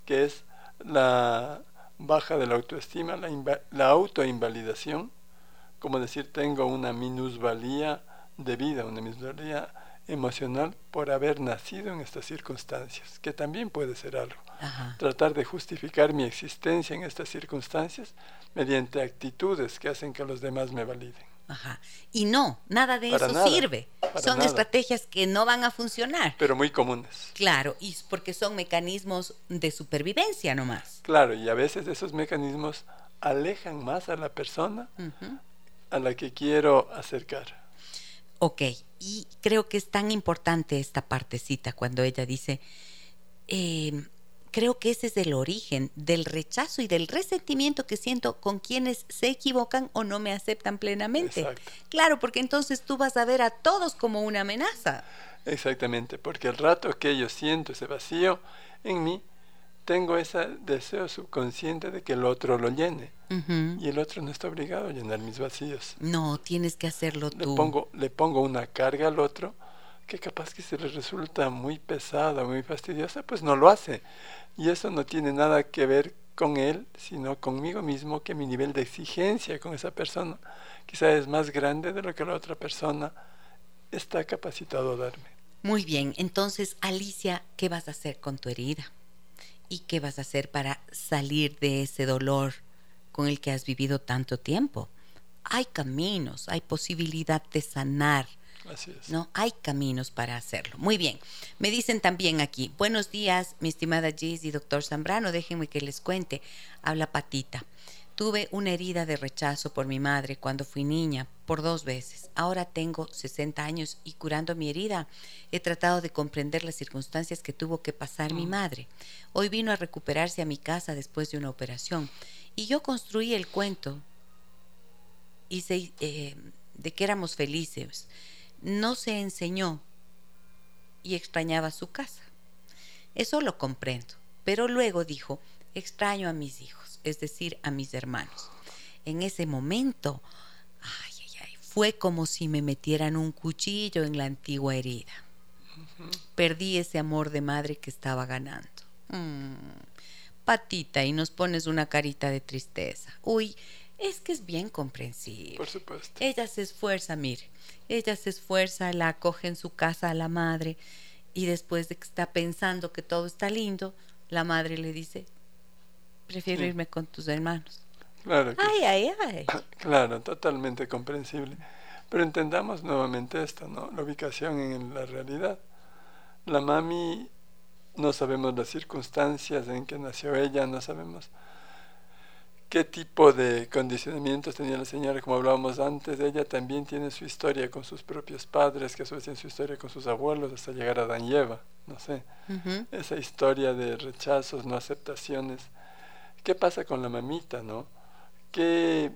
que es la baja de la autoestima, la, la autoinvalidación, como decir, tengo una minusvalía de vida, una minusvalía emocional por haber nacido en estas circunstancias, que también puede ser algo. Tratar de justificar mi existencia en estas circunstancias mediante actitudes que hacen que los demás me validen. Ajá. Y no, nada de eso sirve. Son estrategias que no van a funcionar. Pero muy comunes. Claro, y porque son mecanismos de supervivencia nomás. Claro, y a veces esos mecanismos alejan más a la persona a la que quiero acercar. Ok, y creo que es tan importante esta partecita cuando ella dice, em, creo que ese es el origen del rechazo y del resentimiento que siento con quienes se equivocan o no me aceptan plenamente. Claro, porque entonces tú vas a ver a todos como una amenaza. Exactamente, porque el rato que yo siento ese vacío en mí, tengo ese deseo subconsciente de que el otro lo llene. Y el otro no está obligado a llenar mis vacíos. No, tienes que hacerlo tú. Le pongo, le pongo una carga al otro que capaz que se le resulta muy pesada, muy fastidiosa, pues no lo hace. Y eso no tiene nada que ver con él, sino conmigo mismo, que mi nivel de exigencia con esa persona quizá es más grande de lo que la otra persona está capacitado a darme. Muy bien, entonces Alicia, ¿qué vas a hacer con tu herida? ¿Y qué vas a hacer para salir de ese dolor con el que has vivido tanto tiempo? Hay caminos, hay posibilidad de sanar. Así es. ¿no? Hay caminos para hacerlo. Muy bien. Me dicen también aquí, buenos días, mi estimada Gis y doctor Zambrano, déjenme que les cuente. Habla Patita. Tuve una herida de rechazo por mi madre cuando fui niña, por dos veces. Ahora tengo 60 años y curando mi herida he tratado de comprender las circunstancias que tuvo que pasar mi mm. madre. Hoy vino a recuperarse a mi casa después de una operación y yo construí el cuento hice, eh, de que éramos felices. No se enseñó y extrañaba su casa. Eso lo comprendo. Pero luego dijo, extraño a mis hijos es decir, a mis hermanos. En ese momento, ay, ay, ay, fue como si me metieran un cuchillo en la antigua herida. Perdí ese amor de madre que estaba ganando. Mm, patita, y nos pones una carita de tristeza. Uy, es que es bien comprensible. Por supuesto. Ella se esfuerza, mire. Ella se esfuerza, la acoge en su casa a la madre y después de que está pensando que todo está lindo, la madre le dice, prefiero irme con tus hermanos. Claro. ay, ay, ay. [COUGHS] Claro, totalmente comprensible. Pero entendamos nuevamente esto, ¿no? La ubicación en la realidad. La mami, no sabemos las circunstancias en que nació ella, no sabemos qué tipo de condicionamientos tenía la señora, como hablábamos antes, ella también tiene su historia con sus propios padres, que a su vez tiene su historia con sus abuelos, hasta llegar a Dan no sé. Esa historia de rechazos, no aceptaciones ¿Qué pasa con la mamita, no? ¿Qué,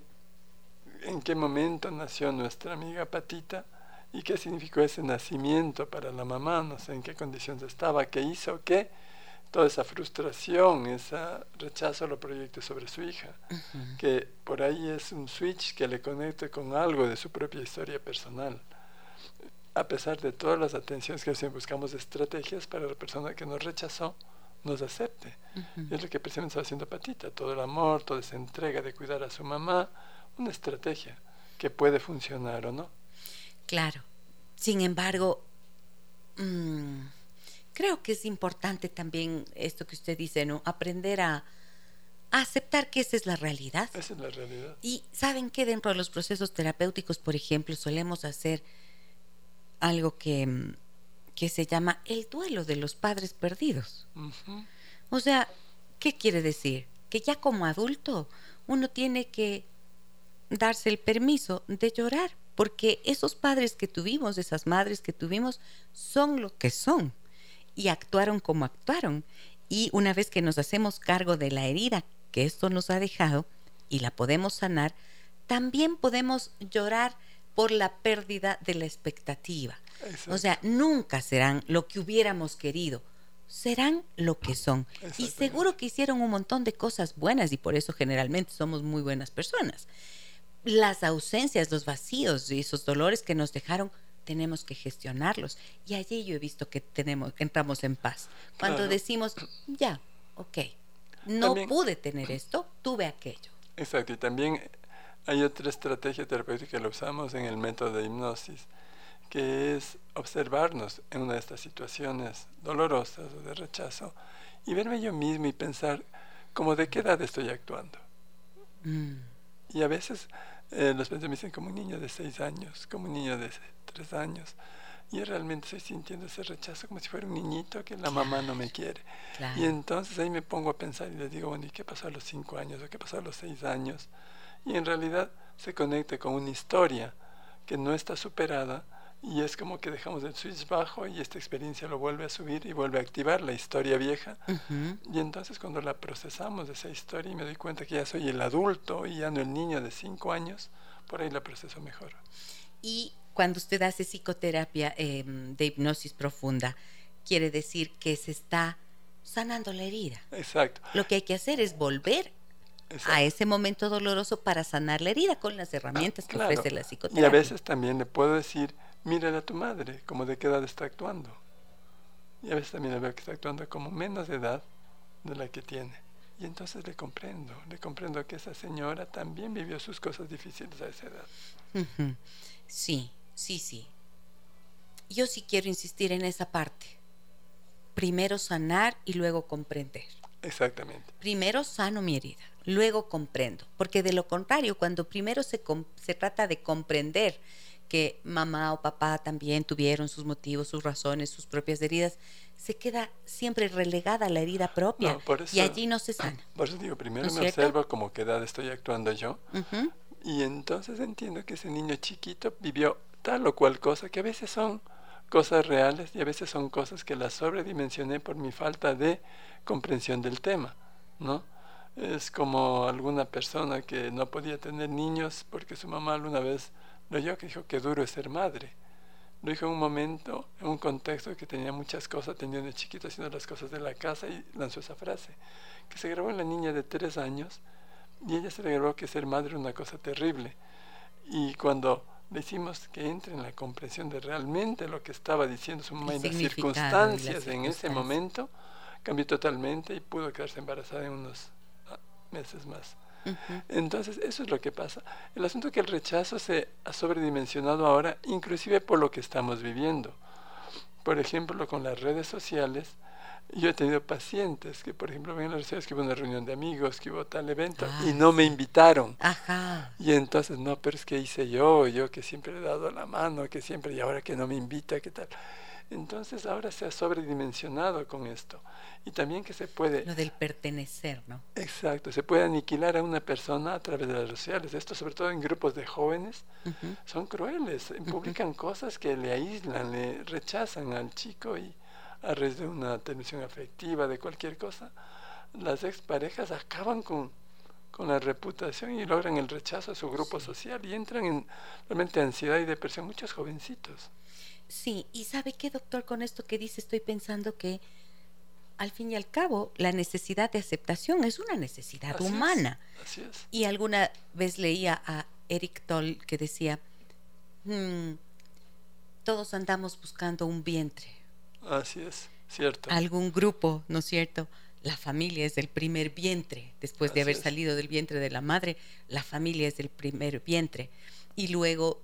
¿En qué momento nació nuestra amiga Patita? ¿Y qué significó ese nacimiento para la mamá? No sé en qué condiciones estaba, qué hizo, qué toda esa frustración, ese rechazo lo proyecte sobre su hija, que por ahí es un switch que le conecte con algo de su propia historia personal. A pesar de todas las atenciones que siempre buscamos estrategias para la persona que nos rechazó, nos acepte. Es lo que precisamente está haciendo Patita, todo el amor, toda esa entrega de cuidar a su mamá, una estrategia que puede funcionar o no. Claro. Sin embargo, mm, creo que es importante también esto que usted dice, ¿no? Aprender a, aceptar que esa es la realidad. Esa es la realidad. Y saben que dentro de los procesos terapéuticos, por ejemplo, solemos hacer algo que mm, que se llama El duelo de los padres perdidos. O sea, ¿qué quiere decir? que ya como adulto uno tiene que darse el permiso de llorar, porque esos padres que tuvimos, esas madres que tuvimos, son lo que son y actuaron como actuaron. Y una vez que nos hacemos cargo de la herida que esto nos ha dejado y la podemos sanar, también podemos llorar por la pérdida de la expectativa. O sea, nunca serán lo que hubiéramos querido, serán lo que son. Y seguro que hicieron un montón de cosas buenas y por eso generalmente somos muy buenas personas. Las ausencias, los vacíos y esos dolores que nos dejaron, tenemos que gestionarlos. Y allí yo he visto que tenemos, entramos en paz. Cuando decimos, ya, ok, no pude tener esto, tuve aquello. Exacto, y también hay otra estrategia terapéutica que lo usamos en el método de hipnosis, que es observarnos en una de estas situaciones dolorosas o de rechazo y verme yo mismo y pensar como de qué edad estoy actuando. Mm. Y a veces eh, los pacientes me dicen como un niño de seis años, como un niño de tres años. Y realmente estoy sintiendo ese rechazo como si fuera un niñito que la mamá no me quiere. Y entonces ahí me pongo a pensar y le digo, bueno, ¿y qué pasó a los cinco años? ¿O qué pasó a los seis años? Y en realidad se conecta con una historia que no está superada y es como que dejamos el switch bajo y esta experiencia lo vuelve a subir y vuelve a activar la historia vieja. Y entonces cuando la procesamos esa historia y me doy cuenta que ya soy el adulto y ya no el niño de cinco años, por ahí la proceso mejor. Y cuando usted hace psicoterapia em, de hipnosis profunda, quiere decir que se está sanando la herida. Exacto. Lo que hay que hacer es volver a ese momento doloroso para sanar la herida con las herramientas que ofrece la psicoterapia. Y a veces también le puedo decir, mírale a tu madre, como de qué edad está actuando. Y a veces también veo que está actuando como menos de edad de la que tiene. Y entonces le comprendo, le comprendo que esa señora también vivió sus cosas difíciles a esa edad. Sí, sí, sí. Yo sí quiero insistir en esa parte. Primero sanar y luego comprender. Exactamente. Primero sano mi herida, luego comprendo. Porque de lo contrario, cuando primero se, se trata de comprender que mamá o papá también tuvieron sus motivos, sus razones, sus propias heridas, se queda siempre relegada la herida propia y allí no se sana. Por eso digo, primero me observo como qué edad estoy actuando yo y entonces entiendo que ese niño chiquito vivió tal o cual cosa que a veces son cosas reales y a veces son cosas que las sobredimensioné por mi falta de comprensión del tema, ¿no? Es como alguna persona que no podía tener niños porque su mamá alguna vez lo yo que dijo que duro es ser madre. Lo dijo en un momento, en un contexto que tenía muchas cosas, tenía de chiquito haciendo las cosas de la casa y lanzó esa frase, que se grabó en la niña de tres años y ella se le grabó que ser madre era una cosa terrible. Y cuando decimos que entre en la comprensión de realmente lo que estaba diciendo su mamá y las circunstancias en ese momento, cambió totalmente y pudo quedarse embarazada en unos ah, meses más. Entonces, eso es lo que pasa. El asunto es que el rechazo se ha sobredimensionado ahora, inclusive por lo que estamos viviendo. Por ejemplo, con las redes sociales, yo he tenido pacientes que, por ejemplo, ven en las redes sociales que hubo una reunión de amigos, que hubo tal evento, y no me invitaron. Y entonces, no, pero es que hice yo, yo que siempre he dado la mano, que siempre, y ahora que no me invita, ¿qué tal? Entonces ahora se ha sobredimensionado con esto. Y también que se puede... Lo del pertenecer, ¿no? Exacto, se puede aniquilar a una persona a través de las redes sociales. Esto sobre todo en grupos de jóvenes son crueles. Publican cosas que le aíslan, le rechazan al chico y a raíz de una tensión afectiva, de cualquier cosa, las exparejas acaban con, con la reputación y logran el rechazo a su grupo social y entran en realmente ansiedad y depresión muchos jovencitos. Sí, y sabe qué, doctor, con esto que dice estoy pensando que al fin y al cabo la necesidad de aceptación es una necesidad humana. así es. Y alguna vez leía a Eric Toll que decía, hmm, todos andamos buscando un vientre. Así es, cierto. Algún grupo, ¿no es cierto? La familia es el primer vientre. Después de haber salido del vientre de la madre, la familia es el primer vientre. Y luego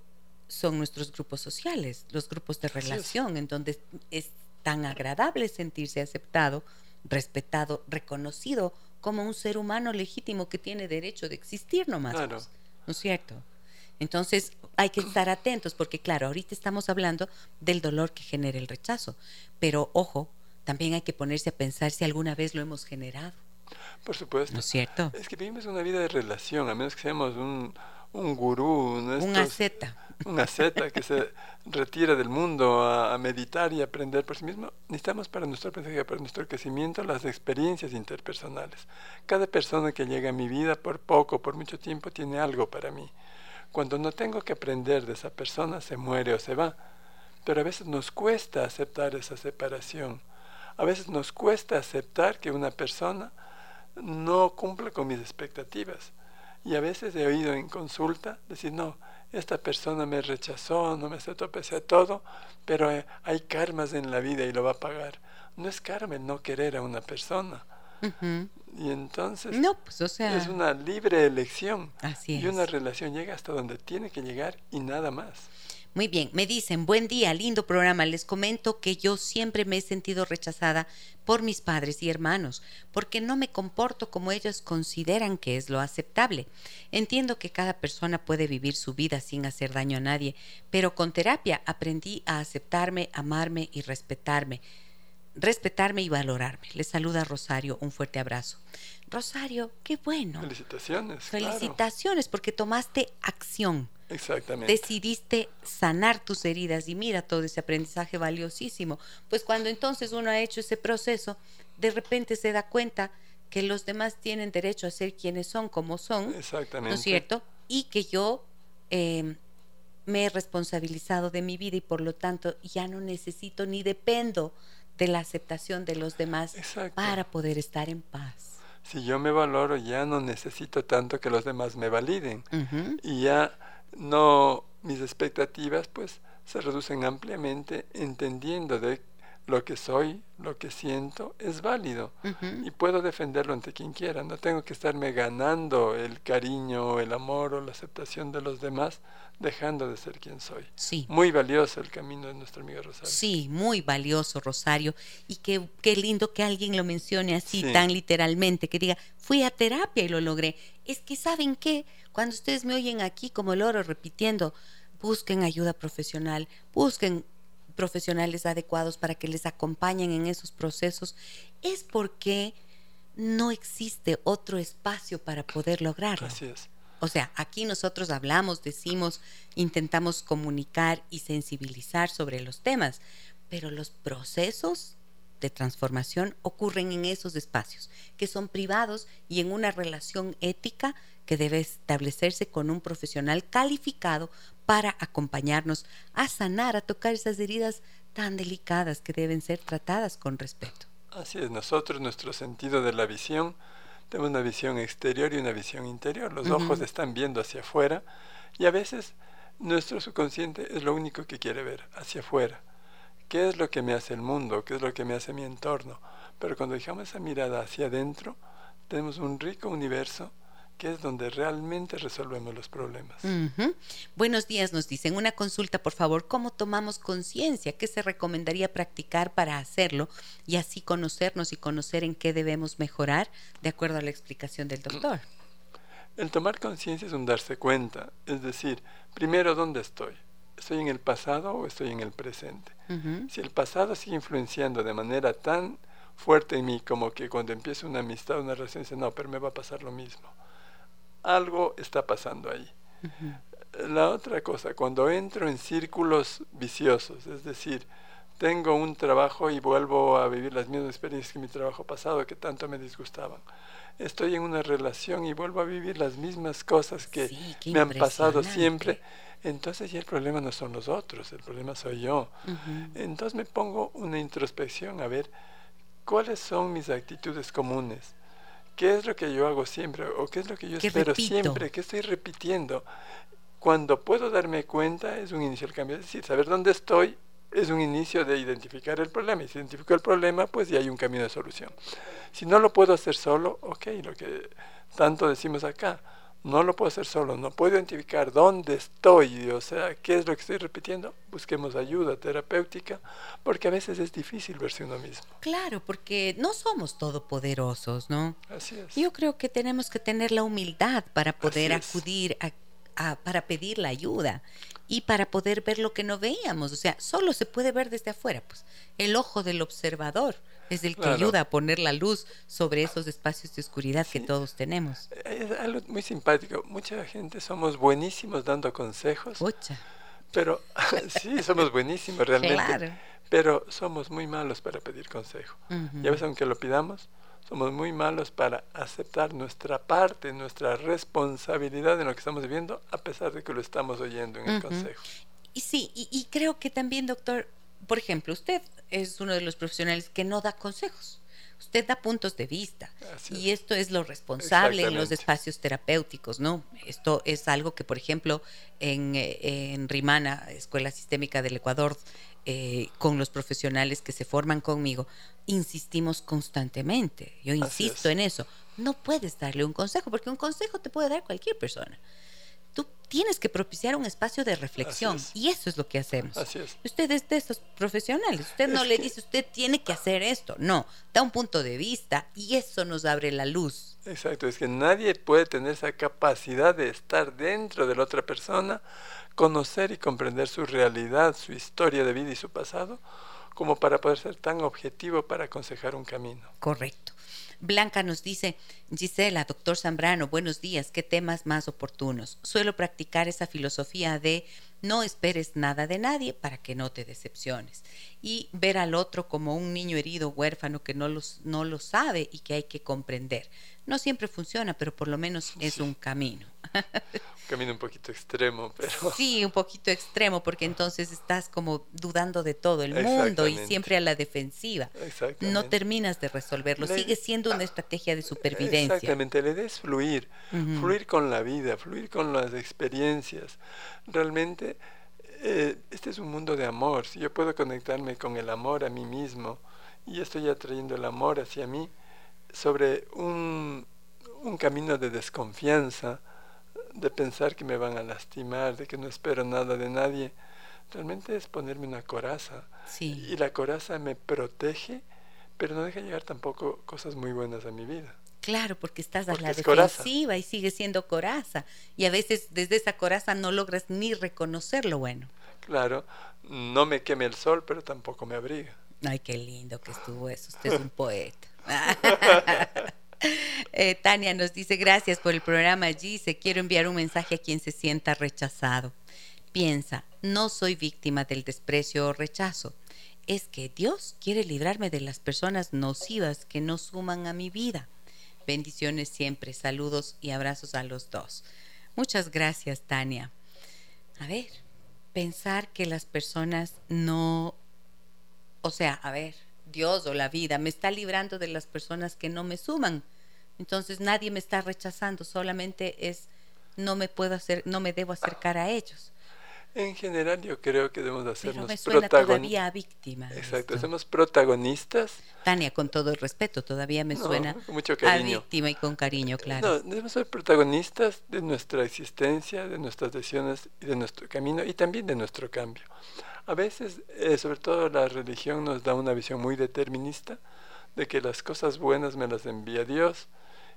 son nuestros grupos sociales, los grupos de relación, en donde es tan agradable sentirse aceptado, respetado, reconocido como un ser humano legítimo que tiene derecho de existir nomás. Claro. ¿No es cierto? Entonces hay que estar atentos porque claro, ahorita estamos hablando del dolor que genera el rechazo, pero ojo, también hay que ponerse a pensar si alguna vez lo hemos generado. Por supuesto. ¿No es cierto? Es que vivimos una vida de relación, a menos que seamos un, un gurú. ¿no? Un Estos- asceta. [LAUGHS] un asceta que se retira del mundo a, a meditar y aprender por sí mismo, necesitamos para nuestro aprendizaje, para nuestro crecimiento, las experiencias interpersonales. Cada persona que llega a mi vida, por poco, por mucho tiempo, tiene algo para mí. Cuando no tengo que aprender de esa persona, se muere o se va. Pero a veces nos cuesta aceptar esa separación. A veces nos cuesta aceptar que una persona no cumple con mis expectativas. Y a veces he oído en consulta decir, no, esta persona me rechazó, no me aceptó pese a todo, pero eh, hay karmas en la vida y lo va a pagar. No es karma el no querer a una persona. Y entonces No, pues o sea, es una libre elección. así Y una es. relación llega hasta donde tiene que llegar y nada más. Muy bien, me dicen, buen día, lindo programa. Les comento que yo siempre me he sentido rechazada por mis padres y hermanos, porque no me comporto como ellos consideran que es lo aceptable. Entiendo que cada persona puede vivir su vida sin hacer daño a nadie, pero con terapia aprendí a aceptarme, amarme y respetarme. Respetarme y valorarme. Les saluda Rosario, un fuerte abrazo. Rosario, qué bueno. Felicitaciones. claro. Felicitaciones porque tomaste acción Exactamente. decidiste sanar tus heridas y mira todo ese aprendizaje valiosísimo. Pues cuando entonces uno ha hecho ese proceso, de repente se da cuenta que los demás tienen derecho a ser quienes son, como son, Exactamente. ¿no es cierto? Y que yo eh, me he responsabilizado de mi vida y por lo tanto ya no necesito ni dependo de la aceptación de los demás Exacto. para poder estar en paz. Si yo me valoro, ya no necesito tanto que los demás me validen. Y ya no mis expectativas pues se reducen ampliamente entendiendo de lo que soy, lo que siento es válido y puedo defenderlo ante quien quiera, no tengo que estarme ganando el cariño, el amor o la aceptación de los demás dejando de ser quien soy. Sí. Muy valioso el camino de nuestro amigo Rosario. Sí, muy valioso, Rosario. Y qué, qué lindo que alguien lo mencione así Sí. tan literalmente, que diga, fui a terapia y lo logré. Es que, ¿saben qué? Cuando ustedes me oyen aquí como loro repitiendo, busquen ayuda profesional, busquen profesionales adecuados para que les acompañen en esos procesos, es porque no existe otro espacio para poder lograrlo. Así es. O sea, aquí nosotros hablamos, decimos, intentamos comunicar y sensibilizar sobre los temas, pero los procesos de transformación ocurren en esos espacios, que son privados y en una relación ética que debe establecerse con un profesional calificado para acompañarnos a sanar, a tocar esas heridas tan delicadas que deben ser tratadas con respeto. Así es, nosotros, nuestro sentido de la visión, tenemos una visión exterior y una visión interior. Los ojos están viendo hacia afuera y a veces nuestro subconsciente es lo único que quiere ver, hacia afuera. ¿Qué es lo que me hace el mundo? ¿Qué es lo que me hace mi entorno? Pero cuando dejamos esa mirada hacia adentro, tenemos un rico universo que es donde realmente resolvemos los problemas. Buenos días, nos dicen. Una consulta, por favor. ¿Cómo tomamos conciencia? ¿Qué se recomendaría practicar para hacerlo y así conocernos y conocer en qué debemos mejorar de acuerdo a la explicación del doctor? El tomar conciencia es un darse cuenta, es decir, primero, ¿dónde estoy? ¿Estoy en el pasado o estoy en el presente? Si el pasado sigue influenciando de manera tan fuerte en mí como que cuando empiezo una amistad, una relación, dice, no, pero me va a pasar lo mismo. Algo está pasando ahí. La otra cosa, cuando entro en círculos viciosos, es decir, tengo un trabajo y vuelvo a vivir las mismas experiencias que mi trabajo pasado que tanto me disgustaban. Estoy en una relación y vuelvo a vivir las mismas cosas que Sí, me han pasado siempre. Entonces ya el problema no son los otros, el problema soy yo. Ujú. Entonces me pongo una introspección a ver cuáles son mis actitudes comunes, qué es lo que yo hago siempre o qué es lo que yo ¿Qué espero repito? siempre, qué estoy repitiendo. Cuando puedo darme cuenta es un inicio del cambio, es decir, saber dónde estoy es un inicio de identificar el problema. Y si identifico el problema, pues ya hay un camino de solución. Si no lo puedo hacer solo, ok, lo que tanto decimos acá, no lo puedo hacer solo, no puedo identificar dónde estoy, o sea, qué es lo que estoy repitiendo, busquemos ayuda terapéutica, porque a veces es difícil verse uno mismo. Claro, porque no somos todopoderosos, ¿no? Así es. Yo creo que tenemos que tener la humildad para poder acudir a, a- para pedir la ayuda y para poder ver lo que no veíamos. O sea, solo se puede ver desde afuera, pues el ojo del observador Es el que ayuda a poner la luz sobre esos espacios de oscuridad que todos tenemos. Es algo muy simpático. Mucha gente somos buenísimos dando consejos. Pucha. Pero [LAUGHS] sí, somos buenísimos realmente. Claro. Pero somos muy malos para pedir consejo. Y a veces aunque lo pidamos, somos muy malos para aceptar nuestra parte, nuestra responsabilidad en lo que estamos viviendo, a pesar de que lo estamos oyendo en el consejo. Y sí, y, creo que también, doctor, por ejemplo, usted es uno de los profesionales que no da consejos. Usted da puntos de vista y esto es lo responsable en los espacios terapéuticos, ¿no? Esto es algo que, por ejemplo, en, eh, en Rimana, Escuela Sistémica del Ecuador, eh, con los profesionales que se forman conmigo, insistimos constantemente. Yo insisto en eso. No puedes darle un consejo, porque un consejo te puede dar cualquier persona. Tú tienes que propiciar un espacio de reflexión y eso es lo que hacemos. Así es. Usted es de esos profesionales. Usted no le dice, usted tiene que hacer esto. No, da un punto de vista y eso nos abre la luz. Exacto, es que nadie puede tener esa capacidad de estar dentro de la otra persona conocer y comprender su realidad, su historia de vida y su pasado, como para poder ser tan objetivo para aconsejar un camino. Correcto. Blanca nos dice, Gisela, doctor Zambrano, buenos días, ¿qué temas más oportunos? Suelo practicar esa filosofía de no esperes nada de nadie para que no te decepciones. Y ver al otro como un niño herido, huérfano, que no, los, no lo sabe y que hay que comprender. No siempre funciona, pero por lo menos es un camino. un camino un poquito extremo, pero... Sí, un poquito extremo, porque entonces estás como dudando de todo el mundo y siempre a la defensiva. No terminas de resolverlo, sigue siendo una estrategia de supervivencia. Exactamente, le des fluir, fluir con la vida, fluir con las experiencias. Realmente, eh, este es un mundo de amor. Si yo puedo conectarme con el amor a mí mismo y estoy atrayendo el amor hacia mí, sobre un, un camino de desconfianza, de pensar que me van a lastimar, de que no espero nada de nadie, realmente es ponerme una coraza. Y la coraza me protege, pero no deja llegar tampoco cosas muy buenas a mi vida. Claro, porque estás a la defensiva y sigue siendo coraza. Y a veces desde esa coraza no logras ni reconocer lo bueno. Claro, no me queme el sol, pero tampoco me abriga. Ay, qué lindo que estuvo eso. Usted es un [LAUGHS] poeta. [LAUGHS] Eh, Tania nos dice, gracias por el programa, Gise. Quiero enviar un mensaje a quien se sienta rechazado. Piensa, no soy víctima del desprecio o rechazo. Es que Dios quiere librarme de las personas nocivas que no suman a mi vida. Bendiciones siempre, saludos y abrazos a los dos. Muchas gracias, Tania. A ver, pensar que las personas no... O sea, a ver, Dios o la vida me está librando de las personas que no me suman. Entonces nadie me está rechazando, solamente es no me puedo hacer, no me debo acercar a ellos. En general yo creo que debemos hacernos todavía víctima. Exacto, somos protagonistas. Tania, con todo el respeto, todavía me suena mucho a víctima y con cariño, claro. No, debemos ser protagonistas de nuestra existencia, de nuestras decisiones y de nuestro camino y también de nuestro cambio. A veces, eh, sobre todo la religión nos da una visión muy determinista de que las cosas buenas me las envía Dios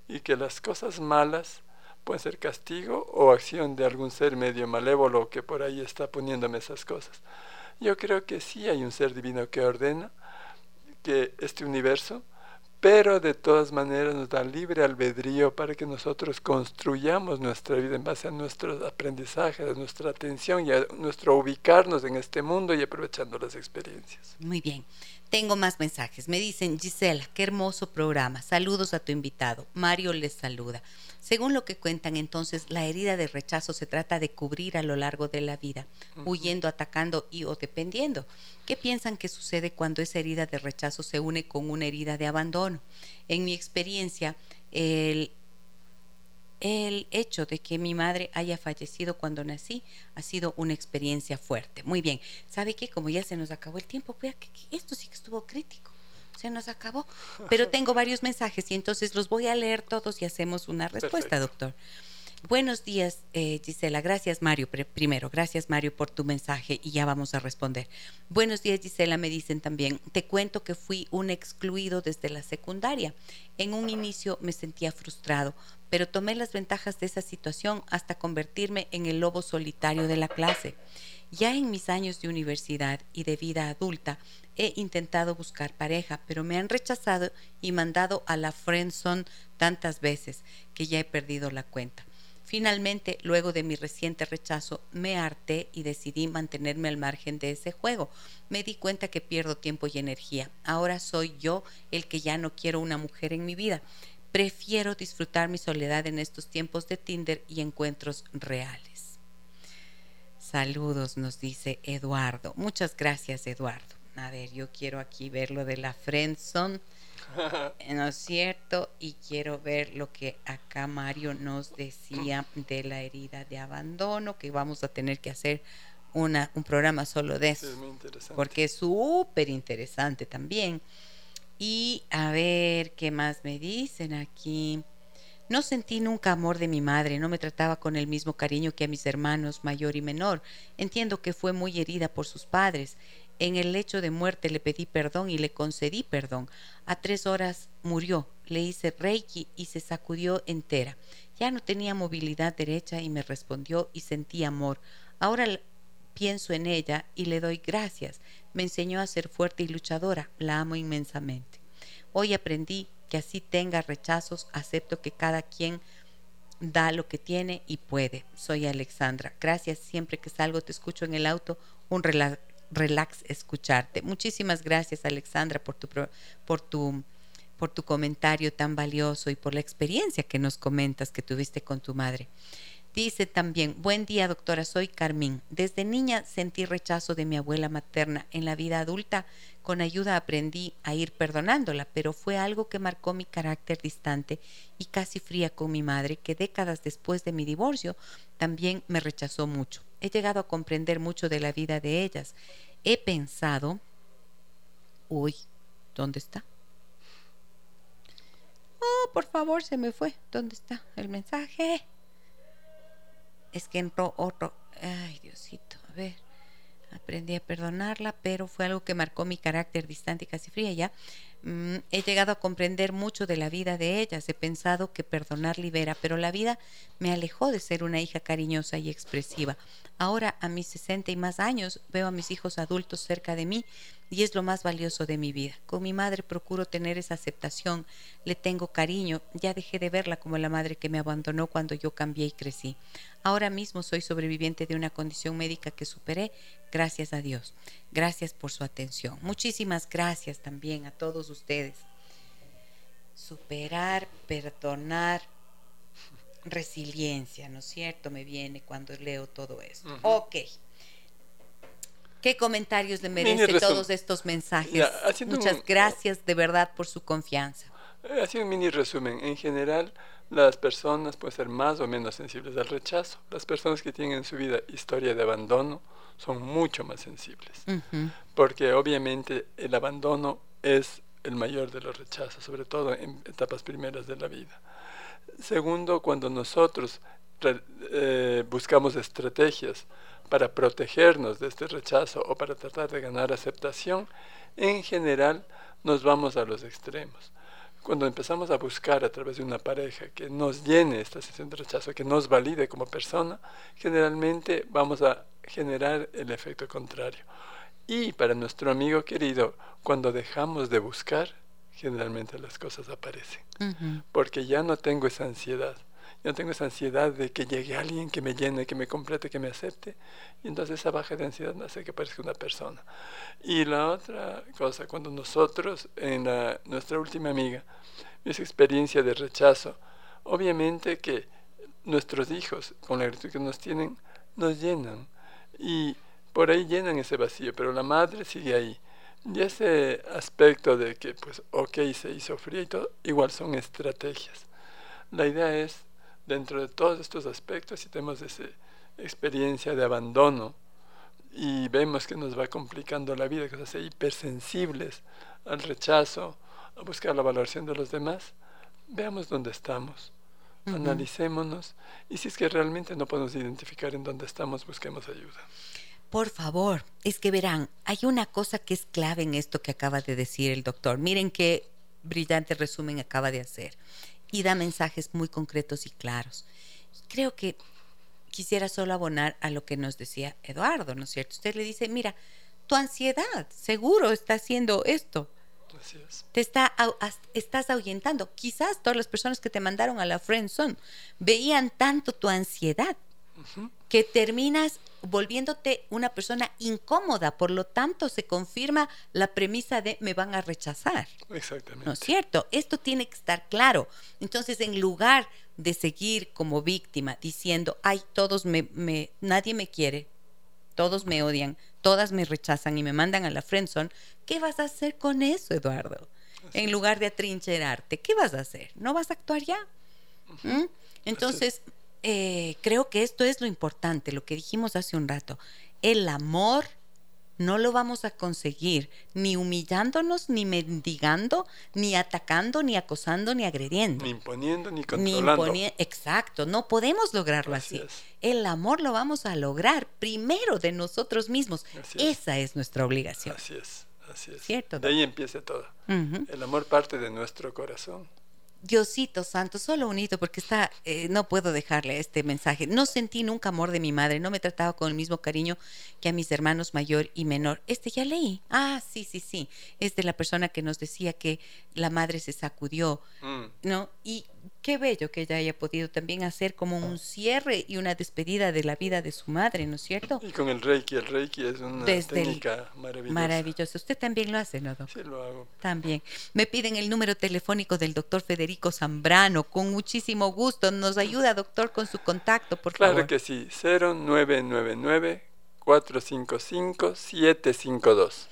y que las cosas malas pueden ser castigo o acción de algún ser medio malévolo que por ahí está poniéndome esas cosas. Yo creo que sí hay un ser divino que ordena que este universo pero de todas maneras nos da libre albedrío para que nosotros construyamos nuestra vida en base a nuestros aprendizajes, a nuestra atención y a nuestro ubicarnos en este mundo y aprovechando las experiencias. Muy bien. Tengo más mensajes. Me dicen, Gisela, qué hermoso programa. Saludos a tu invitado. Mario les saluda. Según lo que cuentan entonces, la herida de rechazo se trata de cubrir a lo largo de la vida, huyendo, atacando y o dependiendo. ¿Qué piensan que sucede cuando esa herida de rechazo se une con una herida de abandono? En mi experiencia, el, el hecho de que mi madre haya fallecido cuando nací ha sido una experiencia fuerte. Muy bien, ¿sabe qué? Como ya se nos acabó el tiempo, pues, esto sí que estuvo crítico se nos acabó. Pero [LAUGHS] tengo varios mensajes y entonces los voy a leer todos y hacemos una respuesta, doctor. Buenos días, eh, Gisela. Gracias, Mario. Primero, gracias, Mario, por tu mensaje y ya vamos a responder. Buenos días, Gisela. Me dicen también, te cuento que fui un excluido desde la secundaria. En un inicio me sentía frustrado, pero tomé las ventajas de esa situación hasta convertirme en el lobo solitario de la clase Ya en mis años de universidad y de vida adulta he intentado buscar pareja, pero me han rechazado y mandado a la friendzone tantas veces que ya he perdido la cuenta. Finalmente, luego de mi reciente rechazo, me harté y decidí mantenerme al margen de ese juego. Me di cuenta que pierdo tiempo y energía. Ahora soy yo el que ya no quiero una mujer en mi vida. Prefiero disfrutar mi soledad en estos tiempos de Tinder y encuentros reales. Saludos, nos dice Eduardo. Muchas gracias, Eduardo. A ver, yo quiero aquí ver lo de la friendzone. [LAUGHS] ¿No es cierto? Y quiero ver lo que acá Mario nos decía de la herida de abandono, que vamos a tener que hacer una, un programa solo de eso. porque es súper interesante también. Y a ver, ¿qué más me dicen aquí? No sentí nunca amor de mi madre, no me trataba con el mismo cariño que a mis hermanos mayor y menor. Entiendo que fue muy herida por sus padres. En el lecho de muerte le pedí perdón y le concedí perdón. A tres horas murió, le hice reiki y se sacudió entera. Ya no tenía movilidad derecha y me respondió y sentí amor. Ahora pienso en ella y le doy gracias. Me enseñó a ser fuerte y luchadora. La amo inmensamente. Hoy aprendí que así tenga rechazos, acepto que cada quien da lo que tiene y puede. Soy Alexandra. Gracias. Siempre que salgo te escucho en el auto. Un relax escucharte. Muchísimas gracias, Alexandra, por tu, por tu por tu comentario tan valioso y por la experiencia que nos comentas que tuviste con tu madre. Dice también, buen día doctora, soy Carmín. Desde niña sentí rechazo de mi abuela materna. En la vida adulta, con ayuda aprendí a ir perdonándola, pero fue algo que marcó mi carácter distante y casi fría con mi madre, que décadas después de mi divorcio también me rechazó mucho. He llegado a comprender mucho de la vida de ellas. He pensado, uy, ¿dónde está? Oh, por favor, se me fue. ¿Dónde está el mensaje? es que entró otro. Ay, Diosito, a ver. Aprendí a perdonarla, pero fue algo que marcó mi carácter distante y casi fría ya. Mm, he llegado a comprender mucho de la vida de ellas. He pensado que perdonar libera, pero la vida me alejó de ser una hija cariñosa y expresiva. Ahora, a mis 60 y más años, veo a mis hijos adultos cerca de mí y es lo más valioso de mi vida. Con mi madre procuro tener esa aceptación, le tengo cariño, ya dejé de verla como la madre que me abandonó cuando yo cambié y crecí. Ahora mismo soy sobreviviente de una condición médica que superé, gracias a Dios. Gracias por su atención. Muchísimas gracias también a todos ustedes. Superar, perdonar, resiliencia, ¿no es cierto? Me viene cuando leo todo esto. Ok. ¿Qué comentarios le merece todos estos mensajes? Muchas gracias de verdad por su confianza. Eh, así un mini resumen. En general, las personas pueden ser más o menos sensibles al rechazo. Las personas que tienen en su vida historia de abandono son mucho más sensibles. Porque obviamente el abandono es el mayor de los rechazos, sobre todo en etapas primeras de la vida. Segundo, cuando nosotros eh, buscamos estrategias para protegernos de este rechazo o para tratar de ganar aceptación, en general nos vamos a los extremos. Cuando empezamos a buscar a través de una pareja que nos llene esta sensación de rechazo, que nos valide como persona, generalmente vamos a generar el efecto contrario. Y para nuestro amigo querido, cuando dejamos de buscar, generalmente las cosas aparecen. Porque ya no tengo esa ansiedad yo tengo esa ansiedad de que llegue alguien que me llene, que me complete, que me acepte. Y entonces esa baja de ansiedad hace que parezca una persona. Y la otra cosa, cuando nosotros, en nuestra última amiga, esa experiencia de rechazo, obviamente que nuestros hijos, con la gratitud que nos tienen, nos llenan. Y por ahí llenan ese vacío, pero la madre sigue ahí. Y ese aspecto de que, pues, ok, se hizo frío y todo, igual son estrategias. La idea es dentro de todos estos aspectos, si tenemos esa experiencia de abandono y vemos que nos va complicando la vida, que nos hace hipersensibles al rechazo, a buscar la valoración de los demás, veamos dónde estamos, analicémonos y si es que realmente no podemos identificar en dónde estamos, busquemos ayuda. Por favor, es que verán, hay una cosa que es clave en esto que acaba de decir el doctor. Miren qué brillante resumen acaba de hacer y da mensajes muy concretos y claros. Creo que quisiera solo abonar a lo que nos decía Eduardo, ¿no es cierto? Usted le dice, mira, tu ansiedad seguro está haciendo esto. Te está, estás ahuyentando. Quizás todas las personas que te mandaron a la friendzone veían tanto tu ansiedad que terminas volviéndote una persona incómoda, por lo tanto se confirma la premisa de me van a rechazar. Exactamente. ¿No es cierto? Esto tiene que estar claro. Entonces, en lugar de seguir como víctima diciendo, ay, todos me, me nadie me quiere, todos me odian, todas me rechazan y me mandan a la friendzone, ¿qué vas a hacer con eso, Eduardo? en lugar de atrincherarte, ¿qué vas a hacer? ¿No vas a actuar ya? ¿Mm? Entonces, eh, creo que esto es lo importante, lo que dijimos hace un rato. El amor no lo vamos a conseguir ni humillándonos, ni mendigando, ni atacando, ni acosando, ni agrediendo. Ni imponiendo, ni controlando. Exacto, no podemos lograrlo así. El amor lo vamos a lograr primero de nosotros mismos. Esa es nuestra obligación. Así es, así es. ¿Cierto, de ahí empieza todo. El amor parte de nuestro corazón. Diosito Santo, solo unito, porque está, eh, no puedo dejarle este mensaje. No sentí nunca amor de mi madre, no me trataba con el mismo cariño que a mis hermanos mayor y menor. Este ya leí. Ah, sí, sí, sí. Es de la persona que nos decía que la madre se sacudió, mm. ¿no? Y qué bello que ella haya podido también hacer como un cierre y una despedida de la vida de su madre, ¿no es cierto? Y con el Reiki, el Reiki es una técnica maravillosa. Maravillosa. Usted también lo hace, ¿no, doctor? Sí, lo hago. También. Me piden el número telefónico del doctor Federico Zambrano, con muchísimo gusto. Nos ayuda, doctor, con su contacto, por favor. Claro que sí, 0999 455 752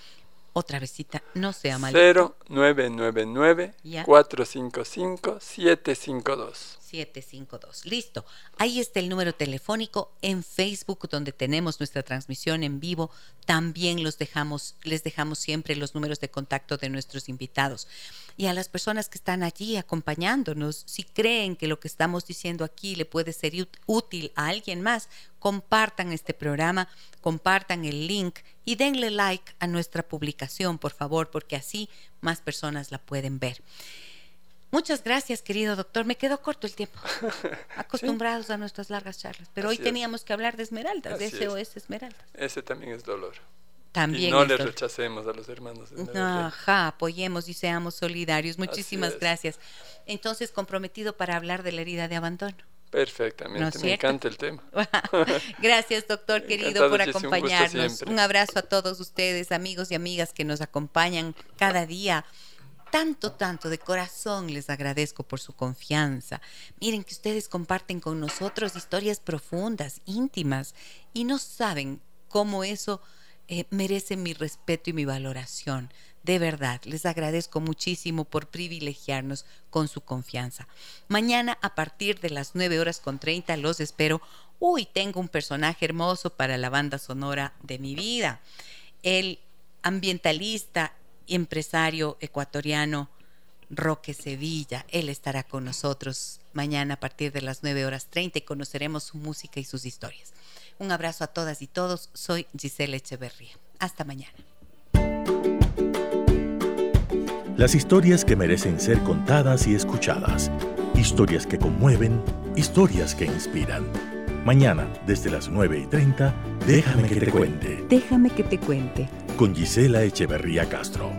otra visita, no sea mal. 0999 455 752. 752. Listo. Ahí está el número telefónico en Facebook donde tenemos nuestra transmisión en vivo. También los dejamos, les dejamos siempre los números de contacto de nuestros invitados. Y a las personas que están allí acompañándonos, si creen que lo que estamos diciendo aquí le puede ser útil a alguien más, compartan este programa, compartan el link y denle like a nuestra publicación, por favor, porque así más personas la pueden ver. Muchas gracias, querido doctor. Me quedó corto el tiempo. [LAUGHS] Acostumbrados a nuestras largas charlas. Pero hoy teníamos que hablar de esmeraldas, de SOS Esmeralda. Ese también es dolor. También y no les rechacemos a los hermanos. Ajá, apoyemos y seamos solidarios. Muchísimas gracias. Entonces, comprometido para hablar de la herida de abandono. Perfectamente, me encanta el tema. [LAUGHS] Gracias, doctor [LAUGHS] querido, por acompañarnos. Un, un abrazo a todos ustedes, amigos y amigas que nos acompañan cada día tanto, tanto de corazón les agradezco por su confianza. Miren que ustedes comparten con nosotros historias profundas, íntimas, y no saben cómo eso eh, merece mi respeto y mi valoración. De verdad, les agradezco muchísimo por privilegiarnos con su confianza. Mañana a partir de las 9 horas con 30 los espero. Uy, tengo un personaje hermoso para la banda sonora de mi vida. El ambientalista empresario ecuatoriano Roque Sevilla. Él estará con nosotros mañana a partir de las 9 horas 30 y conoceremos su música y sus historias. Un abrazo a todas y todos. Soy Giselle Echeverría. Hasta mañana. Las historias que merecen ser contadas y escuchadas. Historias que conmueven, historias que inspiran. Mañana, desde las 9 y 30, déjame que te cuente. Déjame que te cuente con Gisela Echeverría Castro.